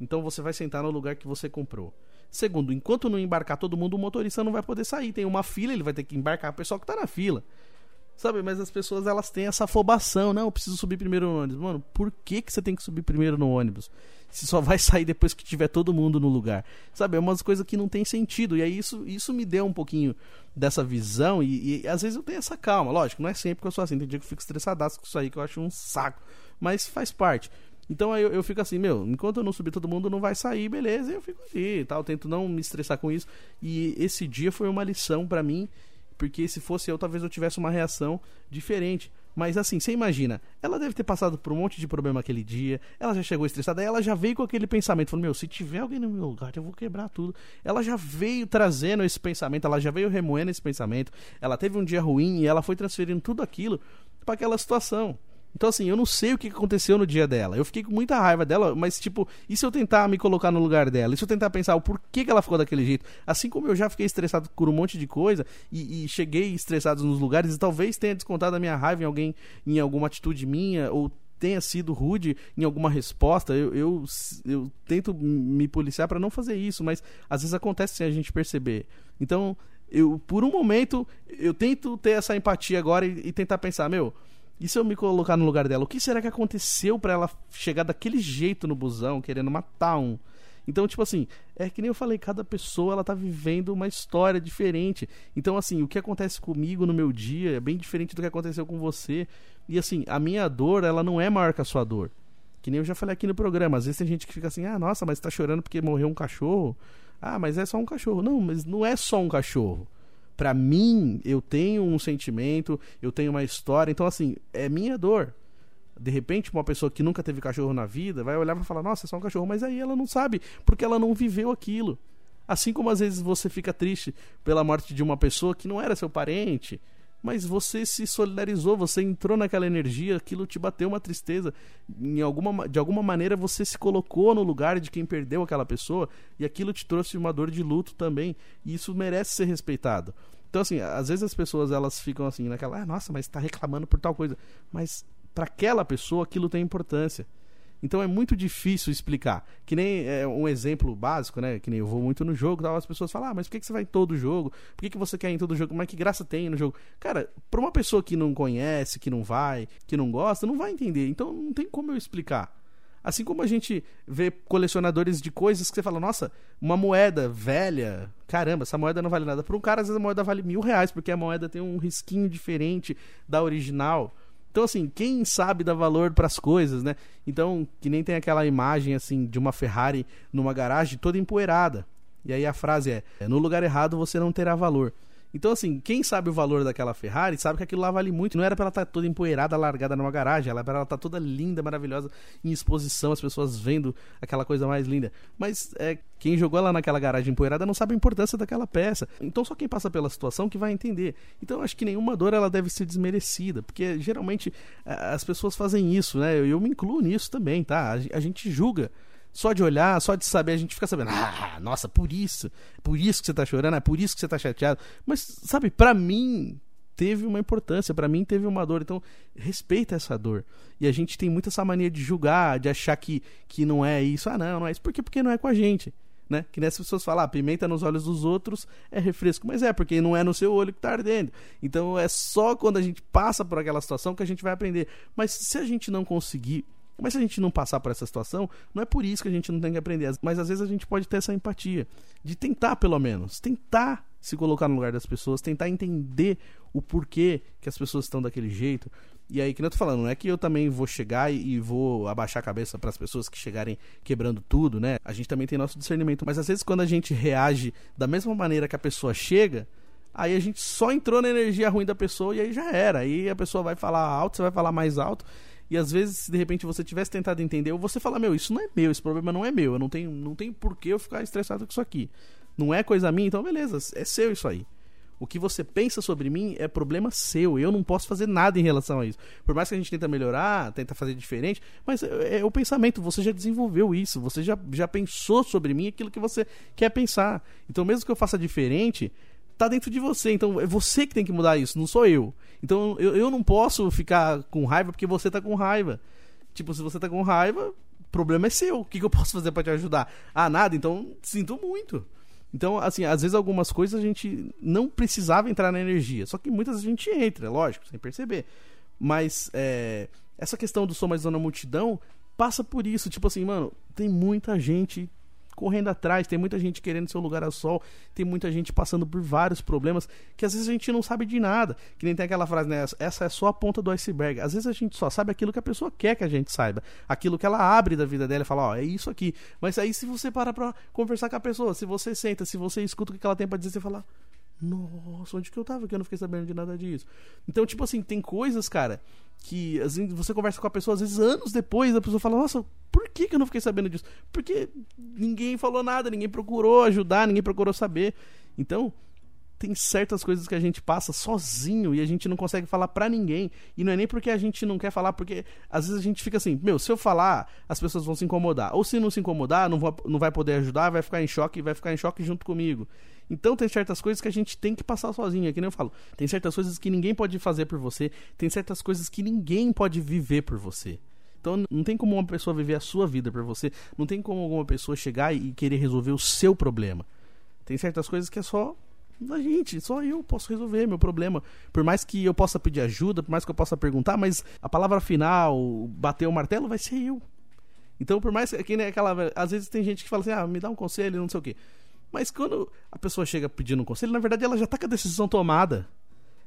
Então você vai sentar no lugar que você comprou. Segundo, enquanto não embarcar todo mundo, o motorista não vai poder sair. Tem uma fila, ele vai ter que embarcar o pessoal que tá na fila. Sabe, mas as pessoas elas têm essa afobação, não, eu preciso subir primeiro no ônibus. Mano, por que, que você tem que subir primeiro no ônibus? Se só vai sair depois que tiver todo mundo no lugar. Sabe, é umas coisas que não tem sentido. E aí isso, isso me deu um pouquinho dessa visão e, e, às vezes eu tenho essa calma. Lógico, não é sempre que eu sou assim. Tem dia que eu fico estressadaço com isso aí, que eu acho um saco. Mas faz parte. Então aí eu, eu, fico assim, meu, enquanto eu não subir todo mundo não vai sair, beleza, eu fico ali tal. Tento não me estressar com isso. E esse dia foi uma lição para mim porque se fosse eu, talvez eu tivesse uma reação diferente. Mas assim, você imagina, ela deve ter passado por um monte de problema aquele dia, ela já chegou estressada, ela já veio com aquele pensamento, falou, meu, se tiver alguém no meu lugar, eu vou quebrar tudo. Ela já veio trazendo esse pensamento, ela já veio remoendo esse pensamento, ela teve um dia ruim e ela foi transferindo tudo aquilo para aquela situação. Então, assim, eu não sei o que aconteceu no dia dela. Eu fiquei com muita raiva dela, mas, tipo, e se eu tentar me colocar no lugar dela? E se eu tentar pensar o porquê que ela ficou daquele jeito? Assim como eu já fiquei estressado por um monte de coisa e, e cheguei estressado nos lugares e talvez tenha descontado a minha raiva em alguém, em alguma atitude minha, ou tenha sido rude em alguma resposta, eu, eu, eu tento me policiar para não fazer isso, mas às vezes acontece sem a gente perceber. Então, eu, por um momento, eu tento ter essa empatia agora e, e tentar pensar, meu e se eu me colocar no lugar dela, o que será que aconteceu para ela chegar daquele jeito no busão, querendo matar um? Então, tipo assim, é que nem eu falei, cada pessoa ela tá vivendo uma história diferente. Então, assim, o que acontece comigo no meu dia é bem diferente do que aconteceu com você. E assim, a minha dor, ela não é maior que a sua dor. Que nem eu já falei aqui no programa. Às vezes tem gente que fica assim, ah, nossa, mas tá chorando porque morreu um cachorro. Ah, mas é só um cachorro. Não, mas não é só um cachorro para mim, eu tenho um sentimento, eu tenho uma história, então assim, é minha dor. De repente, uma pessoa que nunca teve cachorro na vida vai olhar e falar: "Nossa, é só um cachorro", mas aí ela não sabe, porque ela não viveu aquilo. Assim como às vezes você fica triste pela morte de uma pessoa que não era seu parente, mas você se solidarizou, você entrou naquela energia, aquilo te bateu uma tristeza. Em alguma, de alguma maneira você se colocou no lugar de quem perdeu aquela pessoa e aquilo te trouxe uma dor de luto também. E isso merece ser respeitado. Então, assim, às vezes as pessoas elas ficam assim, naquela, ah, nossa, mas está reclamando por tal coisa. Mas para aquela pessoa aquilo tem importância. Então é muito difícil explicar. Que nem é, um exemplo básico, né? Que nem eu vou muito no jogo, tal, as pessoas falam, ah, mas por que, que você vai em todo jogo? Por que, que você quer ir em todo jogo? Mas que graça tem no jogo? Cara, pra uma pessoa que não conhece, que não vai, que não gosta, não vai entender. Então não tem como eu explicar. Assim como a gente vê colecionadores de coisas que você fala, nossa, uma moeda velha, caramba, essa moeda não vale nada. Para um cara, às vezes a moeda vale mil reais, porque a moeda tem um risquinho diferente da original. Então, assim, quem sabe dar valor para as coisas, né? Então, que nem tem aquela imagem, assim, de uma Ferrari numa garagem toda empoeirada. E aí a frase é: no lugar errado você não terá valor. Então, assim, quem sabe o valor daquela Ferrari sabe que aquilo lá vale muito. Não era pra ela estar tá toda empoeirada, largada numa garagem. Era pra ela estar tá toda linda, maravilhosa, em exposição, as pessoas vendo aquela coisa mais linda. Mas é, quem jogou ela naquela garagem empoeirada não sabe a importância daquela peça. Então, só quem passa pela situação que vai entender. Então, acho que nenhuma dor ela deve ser desmerecida. Porque geralmente as pessoas fazem isso, né? Eu, eu me incluo nisso também, tá? A gente julga Só de olhar, só de saber, a gente fica sabendo, ah, nossa, por isso, por isso que você tá chorando, é por isso que você tá chateado. Mas, sabe, para mim, teve uma importância, para mim teve uma dor. Então, respeita essa dor. E a gente tem muito essa mania de julgar, de achar que, que não é isso. Ah, não, não é isso. Por quê? Porque não é com a gente. Né? Que nessas pessoas falam, ah, pimenta nos olhos dos outros é refresco. Mas é, porque não é no seu olho que tá ardendo. Então é só quando a gente passa por aquela situação que a gente vai aprender. Mas se a gente não conseguir mas se a gente não passar por essa situação, não é por isso que a gente não tem que aprender. Mas às vezes a gente pode ter essa empatia. De tentar, pelo menos. Tentar se colocar no lugar das pessoas, tentar entender o porquê que as pessoas estão daquele jeito. E aí, que eu tô falando, não é que eu também vou chegar e vou abaixar a cabeça para as pessoas que chegarem quebrando tudo, né? A gente também tem nosso discernimento. Mas às vezes, quando a gente reage da mesma maneira que a pessoa chega, aí a gente só entrou na energia ruim da pessoa e aí já era. Aí a pessoa vai falar alto, você vai falar mais alto. E às vezes, se de repente você tivesse tentado entender, ou você fala, meu, isso não é meu, esse problema não é meu, eu não tenho, não tenho por que eu ficar estressado com isso aqui. Não é coisa minha, então beleza, é seu isso aí. O que você pensa sobre mim é problema seu. Eu não posso fazer nada em relação a isso. Por mais que a gente tenta melhorar, tenta fazer diferente, mas é, é o pensamento. Você já desenvolveu isso. Você já, já pensou sobre mim aquilo que você quer pensar. Então, mesmo que eu faça diferente, tá dentro de você. Então é você que tem que mudar isso, não sou eu. Então eu, eu não posso ficar com raiva porque você tá com raiva. Tipo, se você tá com raiva, o problema é seu. O que, que eu posso fazer para te ajudar? Ah, nada? Então sinto muito. Então, assim, às vezes algumas coisas a gente não precisava entrar na energia. Só que muitas a gente entra, lógico, sem perceber. Mas é, essa questão do som mais na multidão passa por isso. Tipo assim, mano, tem muita gente correndo atrás, tem muita gente querendo seu lugar ao sol, tem muita gente passando por vários problemas que às vezes a gente não sabe de nada. Que nem tem aquela frase, né? Essa é só a ponta do iceberg. Às vezes a gente só sabe aquilo que a pessoa quer que a gente saiba, aquilo que ela abre da vida dela e fala, ó, oh, é isso aqui. Mas aí se você para pra conversar com a pessoa, se você senta, se você escuta o que ela tem para dizer, você fala, nossa, onde que eu tava que eu não fiquei sabendo de nada disso? Então, tipo assim, tem coisas, cara, que você conversa com a pessoa, às vezes anos depois, a pessoa fala, nossa, por que, que eu não fiquei sabendo disso? Porque ninguém falou nada, ninguém procurou ajudar, ninguém procurou saber. Então, tem certas coisas que a gente passa sozinho e a gente não consegue falar para ninguém. E não é nem porque a gente não quer falar, porque às vezes a gente fica assim, meu, se eu falar, as pessoas vão se incomodar. Ou se não se incomodar, não, vou, não vai poder ajudar, vai ficar em choque vai ficar em choque junto comigo. Então tem certas coisas que a gente tem que passar sozinho, é que nem eu falo. Tem certas coisas que ninguém pode fazer por você, tem certas coisas que ninguém pode viver por você. Então não tem como uma pessoa viver a sua vida por você, não tem como alguma pessoa chegar e querer resolver o seu problema. Tem certas coisas que é só da gente, só eu posso resolver meu problema. Por mais que eu possa pedir ajuda, por mais que eu possa perguntar, mas a palavra final, bater o martelo, vai ser eu. Então, por mais que nem aquela. Às vezes tem gente que fala assim, ah, me dá um conselho, não sei o quê. Mas quando a pessoa chega pedindo um conselho, na verdade ela já tá com a decisão tomada.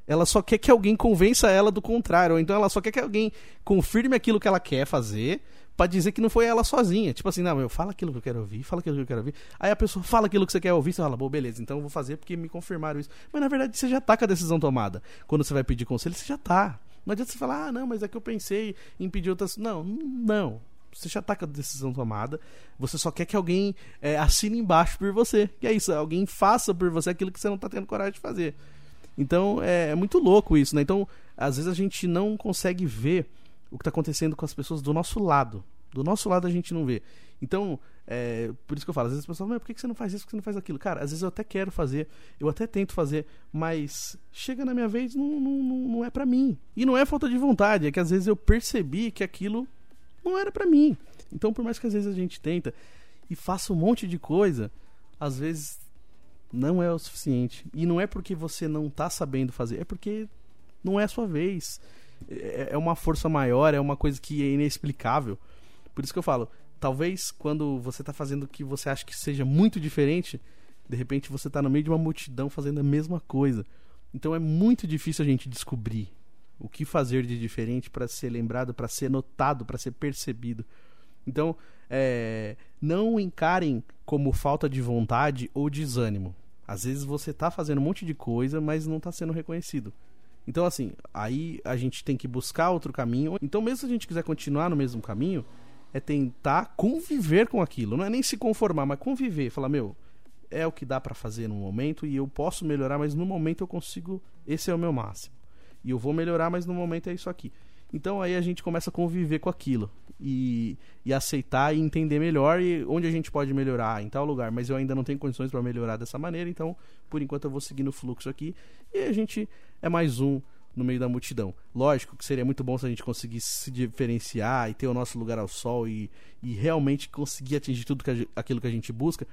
Ela só quer que alguém convença ela do contrário. Ou então ela só quer que alguém confirme aquilo que ela quer fazer para dizer que não foi ela sozinha. Tipo assim, não, eu falo aquilo que eu quero ouvir, fala aquilo que eu quero ouvir. Aí a pessoa fala aquilo que você quer ouvir, você fala, bom, beleza, então eu vou fazer porque me confirmaram isso. Mas na verdade você já tá com a decisão tomada. Quando você vai pedir conselho, você já tá. Não adianta você falar, ah, não, mas é que eu pensei em pedir outras. Não, não você já tá com a decisão tomada, você só quer que alguém é, assine embaixo por você. Que é isso, alguém faça por você aquilo que você não tá tendo coragem de fazer. Então é, é muito louco isso, né? Então, às vezes a gente não consegue ver o que está acontecendo com as pessoas do nosso lado. Do nosso lado a gente não vê. Então, é, por isso que eu falo, às vezes as pessoas falam, por que você não faz isso, por que você não faz aquilo? Cara, às vezes eu até quero fazer, eu até tento fazer, mas chega na minha vez, não, não, não é para mim. E não é falta de vontade, é que às vezes eu percebi que aquilo não era para mim. Então, por mais que às vezes a gente tenta e faça um monte de coisa, às vezes não é o suficiente. E não é porque você não tá sabendo fazer, é porque não é a sua vez. É, é uma força maior, é uma coisa que é inexplicável. Por isso que eu falo, talvez quando você tá fazendo o que você acha que seja muito diferente, de repente você tá no meio de uma multidão fazendo a mesma coisa. Então é muito difícil a gente descobrir o que fazer de diferente para ser lembrado, para ser notado, para ser percebido. Então, é, não encarem como falta de vontade ou desânimo. Às vezes você está fazendo um monte de coisa, mas não está sendo reconhecido. Então, assim, aí a gente tem que buscar outro caminho. Então, mesmo se a gente quiser continuar no mesmo caminho, é tentar conviver com aquilo. Não é nem se conformar, mas conviver. Falar, meu, é o que dá para fazer no momento e eu posso melhorar, mas no momento eu consigo. Esse é o meu máximo. E eu vou melhorar, mas no momento é isso aqui. Então aí a gente começa a conviver com aquilo. e, e aceitar e entender melhor e onde a gente pode melhorar em tal lugar. Mas eu ainda não tenho condições para melhorar dessa maneira, então por enquanto eu vou seguir no fluxo aqui e a gente é mais um no meio da multidão. Lógico que seria muito bom se a gente conseguisse se diferenciar e ter o nosso lugar ao sol e, e realmente conseguir atingir tudo que a, aquilo que a gente busca,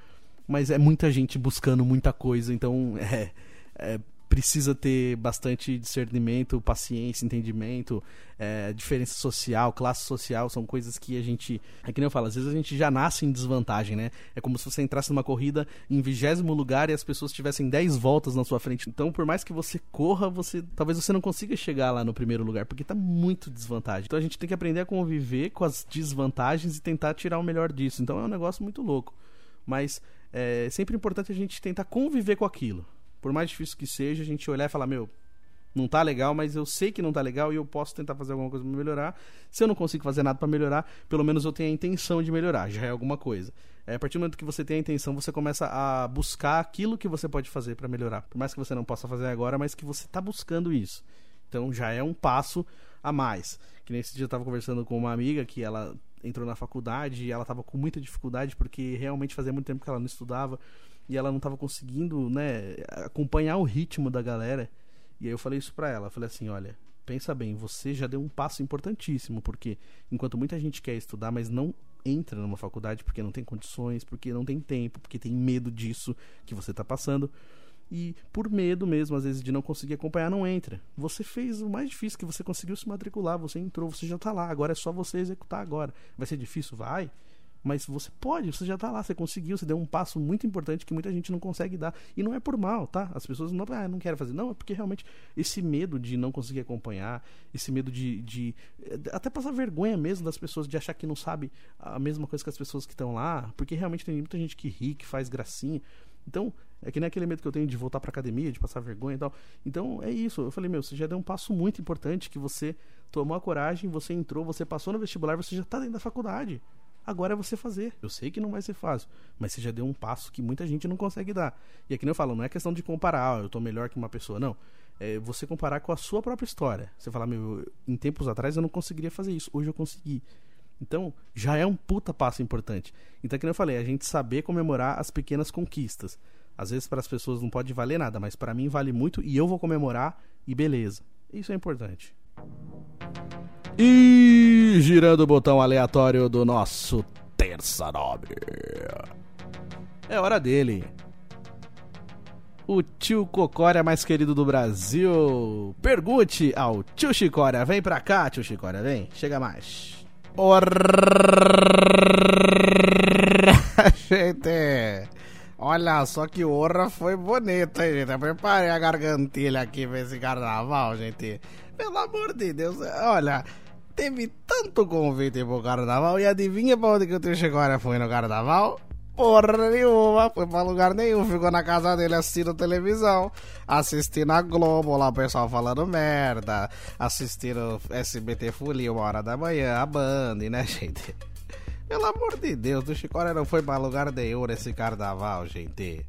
mas é muita gente buscando muita coisa, então é, é precisa ter bastante discernimento, paciência, entendimento, é, diferença social, classe social, são coisas que a gente. É que nem eu falo, às vezes a gente já nasce em desvantagem, né? É como se você entrasse numa corrida em vigésimo lugar e as pessoas tivessem 10 voltas na sua frente. Então, por mais que você corra, você talvez você não consiga chegar lá no primeiro lugar, porque tá muito desvantagem. Então a gente tem que aprender a conviver com as desvantagens e tentar tirar o melhor disso. Então é um negócio muito louco. Mas é sempre importante a gente tentar conviver com aquilo por mais difícil que seja, a gente olhar e falar, meu, não tá legal, mas eu sei que não tá legal e eu posso tentar fazer alguma coisa para melhorar. Se eu não consigo fazer nada para melhorar, pelo menos eu tenho a intenção de melhorar, já é alguma coisa. É, a partir do momento que você tem a intenção, você começa a buscar aquilo que você pode fazer para melhorar. Por mais que você não possa fazer agora, mas que você tá buscando isso. Então já é um passo a mais. Que nesse dia eu tava conversando com uma amiga que ela entrou na faculdade e ela tava com muita dificuldade porque realmente fazia muito tempo que ela não estudava e ela não estava conseguindo, né, acompanhar o ritmo da galera. E aí eu falei isso pra ela, falei assim, olha, pensa bem, você já deu um passo importantíssimo, porque enquanto muita gente quer estudar, mas não entra numa faculdade porque não tem condições, porque não tem tempo, porque tem medo disso que você está passando. E por medo mesmo, às vezes, de não conseguir acompanhar, não entra. Você fez o mais difícil, que você conseguiu se matricular, você entrou, você já está lá, agora é só você executar agora. Vai ser difícil? Vai. Mas você pode, você já está lá, você conseguiu, você deu um passo muito importante que muita gente não consegue dar. E não é por mal, tá? As pessoas não, ah, não querem fazer. Não, é porque realmente esse medo de não conseguir acompanhar, esse medo de, de. Até passar vergonha mesmo das pessoas, de achar que não sabe a mesma coisa que as pessoas que estão lá. Porque realmente tem muita gente que ri, que faz gracinha. Então, é que nem aquele medo que eu tenho de voltar pra academia, de passar vergonha e tal. Então, é isso. Eu falei, meu, você já deu um passo muito importante que você tomou a coragem, você entrou, você passou no vestibular, você já está dentro da faculdade. Agora é você fazer. Eu sei que não vai ser fácil, mas você já deu um passo que muita gente não consegue dar. E aqui eu falo, não é questão de comparar, oh, eu tô melhor que uma pessoa, não. É você comparar com a sua própria história. Você falar, meu, em tempos atrás eu não conseguiria fazer isso, hoje eu consegui. Então, já é um puta passo importante. Então, como eu falei, a gente saber comemorar as pequenas conquistas. Às vezes para as pessoas não pode valer nada, mas para mim vale muito e eu vou comemorar e beleza. Isso é importante. E girando o botão aleatório do nosso Terça Nobre. É hora dele. O tio Cocória mais querido do Brasil. Pergunte ao tio Chicória. Vem pra cá, tio Chicória, vem. Chega mais. Orra, gente. Olha só que honra foi bonita, hein, gente. Eu preparei a gargantilha aqui pra esse carnaval, gente. Pelo amor de Deus, olha, teve tanto convite pro carnaval e adivinha pra onde que o tio Chicória foi no carnaval? Porra nenhuma, foi pra lugar nenhum, ficou na casa dele assistindo televisão, assistindo a Globo, lá o pessoal falando merda, assistindo SBT Folia uma hora da manhã, a Band, né, gente? Pelo amor de Deus, o Chicória não foi pra lugar nenhum nesse carnaval, gente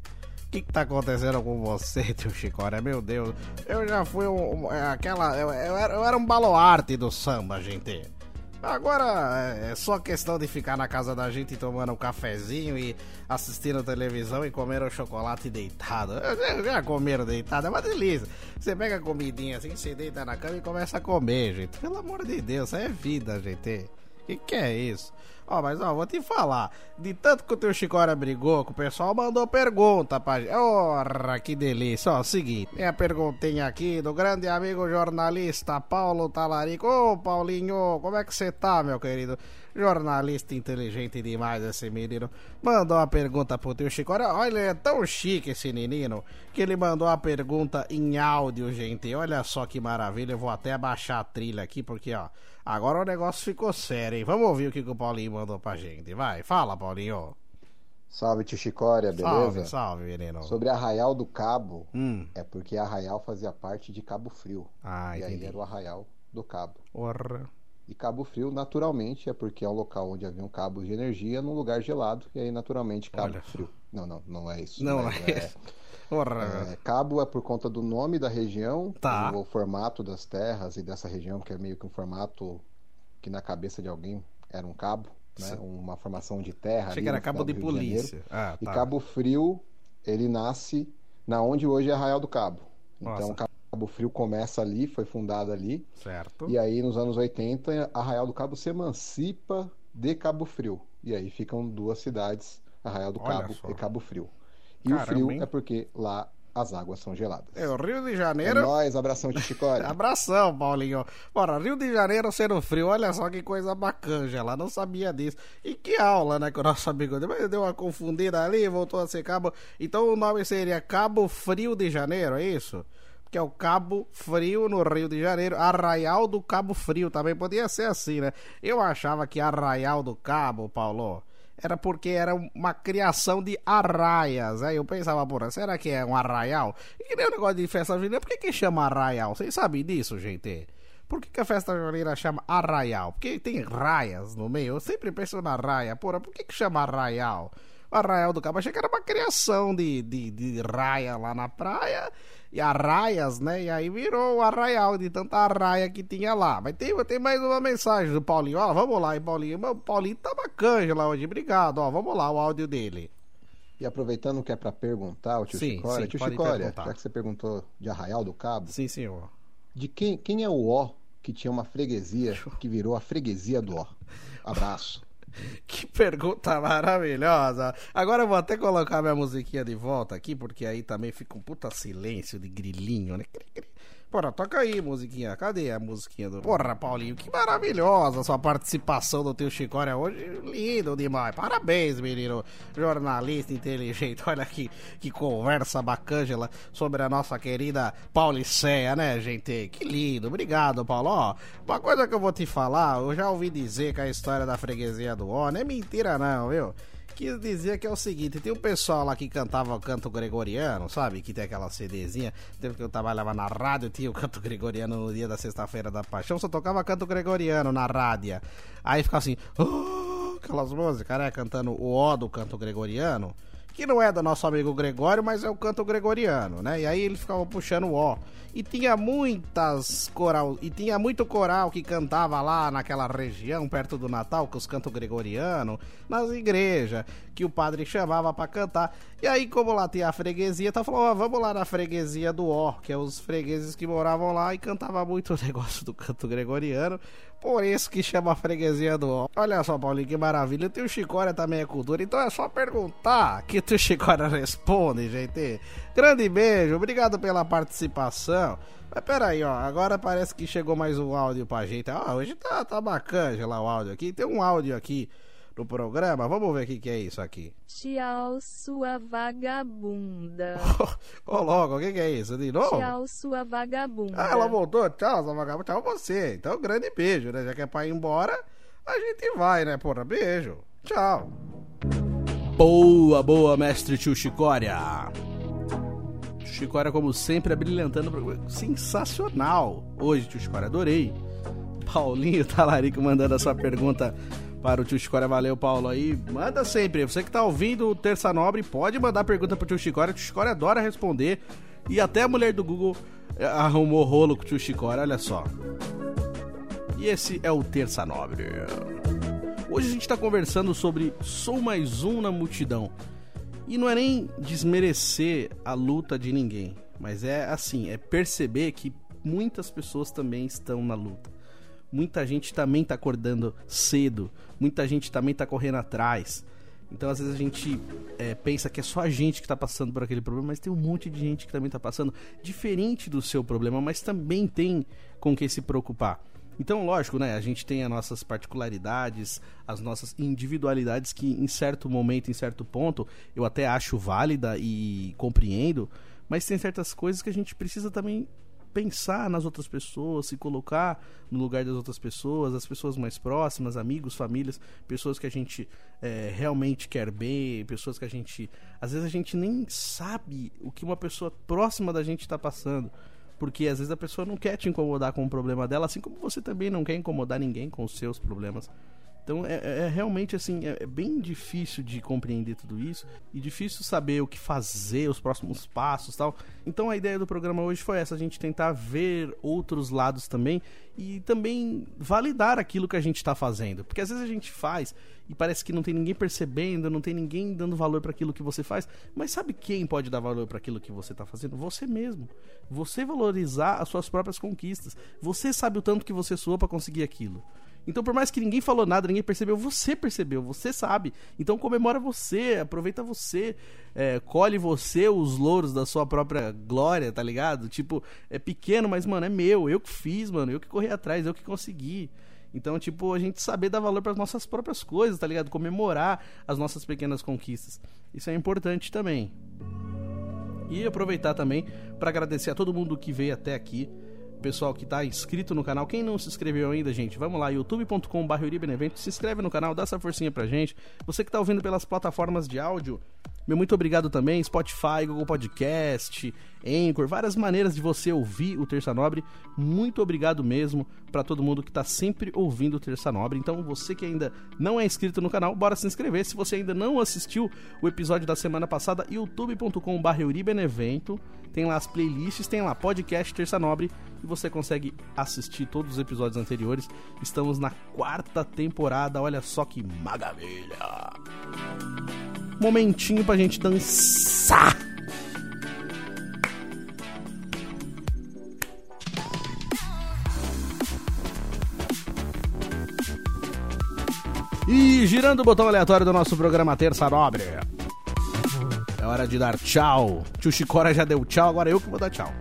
que, que tá acontecendo com você, tio Chicória? Meu Deus, eu já fui um, um, é, aquela. Eu, eu, era, eu era um baluarte do samba, gente. Agora é, é só questão de ficar na casa da gente tomando um cafezinho e assistindo televisão e comer um chocolate deitado. Já comeram deitado, é uma delícia. Você pega a comidinha assim, você deita na cama e começa a comer, gente. Pelo amor de Deus, é vida, gente. Que que é isso? Ó, mas ó, vou te falar. De tanto que o teu Chicória brigou, que o pessoal mandou pergunta pra gente. Ora, que delícia. Ó, seguinte, tem a perguntinha aqui do grande amigo jornalista Paulo Talarico. Ô, Paulinho, como é que você tá, meu querido? Jornalista inteligente demais esse menino. Mandou uma pergunta pro teu Chicória. Olha, ele é tão chique esse menino que ele mandou a pergunta em áudio, gente. Olha só que maravilha. Eu vou até abaixar a trilha aqui, porque, ó. Agora o negócio ficou sério, hein? Vamos ouvir o que, que o Paulinho mandou pra gente. Vai, fala, Paulinho. Salve, tio Chicória, beleza? Salve, salve, menino. Sobre Arraial do Cabo, hum. é porque Arraial fazia parte de Cabo Frio. Ah, e entendi. aí era o Arraial do Cabo. Orra. E Cabo Frio, naturalmente, é porque é um local onde havia um cabo de energia num lugar gelado, e aí, naturalmente, Cabo Olha. Frio. Não, não, não é isso. Não mas é. Orra. É, cabo é por conta do nome da região, Tá. o formato das terras e dessa região, que é meio que um formato que na cabeça de alguém era um cabo, né? uma formação de terra. Achei que era cabo de polícia. Ah, E tá. Cabo Frio, ele nasce na onde hoje é Arraial do Cabo. Nossa. Cabo Frio começa ali, foi fundado ali. Certo. E aí, nos anos 80, Arraial do Cabo se emancipa de Cabo Frio. E aí ficam duas cidades, Arraial do Olha Cabo só. e Cabo Frio. E Caramba, o frio hein? é porque lá as águas são geladas. É, o Rio de É Janeiro. nóis, abração de Chicória. Abração, Paulinho. Bora, Rio de Janeiro sendo frio, olha só que coisa bacana, lá não sabia disso. E que aula, né, que o nosso amigo deu, deu uma confundida ali, voltou a ser Cabo. Então o nome seria Cabo Frio de Janeiro, é isso? Que é o Cabo Frio no Rio de Janeiro, Arraial do Cabo Frio, também podia ser assim, né? Eu achava que Arraial do Cabo, Paulo, era porque era uma criação de arraias. Aí eu pensava, porra, será que é um arraial? E que nem o negócio de festa junina, por que, que chama arraial? Vocês sabem disso, gente? Por que, que a festa junina chama arraial? Porque tem raias no meio. Eu sempre penso na raia. Porra, por que, que chama arraial? O Arraial do Cabo, achei que era uma criação de, de, de raia lá na praia. E arraias, né? E aí virou o arraial de tanta arraia que tinha lá. Mas tem, tem mais uma mensagem do Paulinho. Ó, vamos lá, hein, Paulinho. Meu, Paulinho tá bacana lá hoje. Obrigado. Ó, vamos lá, o áudio dele. E aproveitando que é para perguntar, o tio Sim, Chicória, sim, tio Chicória, perguntar. já que você perguntou de Arraial do Cabo, Sim, senhor. de quem, quem é o Ó que tinha uma freguesia que virou a freguesia do Ó? Abraço. Que pergunta maravilhosa. Agora eu vou até colocar minha musiquinha de volta aqui, porque aí também fica um puta silêncio de grilinho, né? Porra, toca aí, musiquinha. Cadê a musiquinha do. Porra, Paulinho, que maravilhosa a sua participação do teu Chicória hoje. Lindo demais. Parabéns, menino. Jornalista inteligente. Olha que, que conversa bacana sobre a nossa querida Pauliceia, né, gente? Que lindo. Obrigado, Paulo. Ó, uma coisa que eu vou te falar, eu já ouvi dizer que a história da freguesia do Ó não é mentira, não, viu? Quis dizer que é o seguinte, tem um pessoal lá que cantava o canto gregoriano, sabe? Que tem aquela CDzinha. Teve que eu trabalhava na rádio, tinha o canto gregoriano no dia da sexta-feira da paixão, só tocava canto gregoriano na rádio. Aí ficava assim, "Oh", aquelas músicas, né? Cantando o ó do canto gregoriano. Que não é do nosso amigo Gregório, mas é o canto gregoriano, né? E aí ele ficava puxando o ó. E tinha muitas coral, e tinha muito coral que cantava lá naquela região perto do Natal, com os cantos gregorianos, nas igrejas, que o padre chamava pra cantar. E aí, como lá tinha a freguesia, tá falando, ó, vamos lá na freguesia do Ó, que é os fregueses que moravam lá e cantava muito o negócio do canto gregoriano. Por isso que chama a freguesia do Ó. Olha só, Paulinho, que maravilha. O teu Chicória também é cultura, então é só perguntar que o Chicória responde, gente. Grande beijo, obrigado pela participação. Mas peraí, ó, agora parece que chegou mais um áudio pra gente. Ah, hoje tá, tá bacana lá o áudio aqui. Tem um áudio aqui no programa, vamos ver o que, que é isso aqui. Tchau, sua vagabunda. Ô, logo, o que, que é isso? De novo? Tchau, sua vagabunda. Ah, ela voltou. Tchau, sua vagabunda. Tchau você. Então, grande beijo, né? Já que é pra ir embora, a gente vai, né? Porra, beijo. Tchau. Boa, boa, mestre tio Chicória. Chicória, como sempre, brilhantando. o programa. Sensacional. Hoje, tio Chicória, adorei. Paulinho Talarico mandando a sua pergunta para o tio Chicória. Valeu, Paulo. Aí, manda sempre. Você que tá ouvindo o Terça Nobre, pode mandar pergunta pro tio Chicória. O tio Chicória adora responder. E até a mulher do Google eh, arrumou rolo com o tio Chicória, olha só. E esse é o Terça Nobre. Hoje a gente tá conversando sobre Sou Mais Um na Multidão. E não é nem desmerecer a luta de ninguém, mas é assim, é perceber que muitas pessoas também estão na luta. Muita gente também tá acordando cedo, muita gente também tá correndo atrás. Então às vezes a gente é, pensa que é só a gente que tá passando por aquele problema, mas tem um monte de gente que também tá passando diferente do seu problema, mas também tem com que se preocupar. Então, lógico, né? A gente tem as nossas particularidades, as nossas individualidades que, em certo momento, em certo ponto, eu até acho válida e compreendo, mas tem certas coisas que a gente precisa também pensar nas outras pessoas, se colocar no lugar das outras pessoas, as pessoas mais próximas, amigos, famílias, pessoas que a gente é, realmente quer bem, pessoas que a gente. Às vezes a gente nem sabe o que uma pessoa próxima da gente está passando. Porque às vezes a pessoa não quer te incomodar com o problema dela, assim como você também não quer incomodar ninguém com os seus problemas. Então é, é- é realmente assim, é, é bem difícil de compreender tudo isso e difícil saber o que fazer, os próximos passos tal. Então a ideia do programa hoje foi essa, a gente tentar ver outros lados também e também validar aquilo que a gente está fazendo. Porque às vezes a gente faz e parece que não tem ninguém percebendo, não tem ninguém dando valor para aquilo que você faz. Mas sabe quem pode dar valor para aquilo que você está fazendo? Você mesmo. Você valorizar as suas próprias conquistas. Você sabe o tanto que você suou para conseguir aquilo. Então, por mais que ninguém falou nada, ninguém percebeu, você percebeu, você sabe. Então, comemora você, aproveita você, é, colhe você os louros da sua própria glória, tá ligado? Tipo, é pequeno, mas, mano, é meu, eu que fiz, mano, eu que corri atrás, eu que consegui. Então, tipo, a gente saber dar valor para as nossas próprias coisas, tá ligado? Comemorar as nossas pequenas conquistas. Isso é importante também. E aproveitar também para agradecer a todo mundo que veio até aqui. Pessoal que tá inscrito no canal. Quem não se inscreveu ainda, gente, vamos lá, youtube.com.br. Se inscreve no canal, dá essa forcinha pra gente. Você que tá ouvindo pelas plataformas de áudio, meu muito obrigado também. Spotify, Google Podcast, Anchor, várias maneiras de você ouvir o Terça Nobre. Muito obrigado mesmo para todo mundo que tá sempre ouvindo o Terça Nobre. Então, você que ainda não é inscrito no canal, bora se inscrever. Se você ainda não assistiu o episódio da semana passada, youtube.com.br Euribenevento. Tem lá as playlists, tem lá podcast Terça Nobre e você consegue assistir todos os episódios anteriores. Estamos na quarta temporada, olha só que maravilha! Momentinho pra gente dançar! E girando o botão aleatório do nosso programa Terça Nobre. É hora de dar tchau. Tio Chicora já deu tchau, agora eu que vou dar tchau.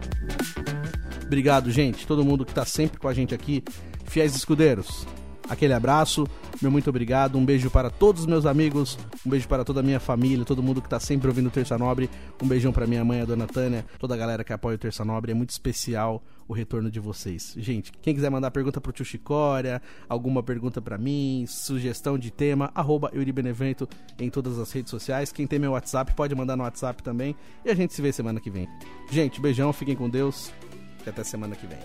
Obrigado, gente. Todo mundo que tá sempre com a gente aqui. Fiéis escudeiros. Aquele abraço, meu muito obrigado. Um beijo para todos os meus amigos. Um beijo para toda a minha família, todo mundo que tá sempre ouvindo o Terça Nobre. Um beijão para minha mãe, a dona Tânia, toda a galera que apoia o Terça Nobre. É muito especial o retorno de vocês. Gente, quem quiser mandar pergunta pro tio Chicória, alguma pergunta para mim, sugestão de tema, arroba Euribenevento em todas as redes sociais. Quem tem meu WhatsApp pode mandar no WhatsApp também. E a gente se vê semana que vem. Gente, beijão, fiquem com Deus. E até semana que vem.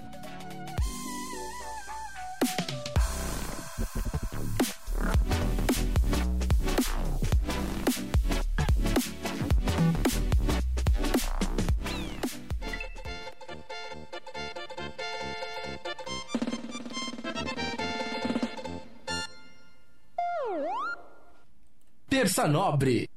Terça Nobre.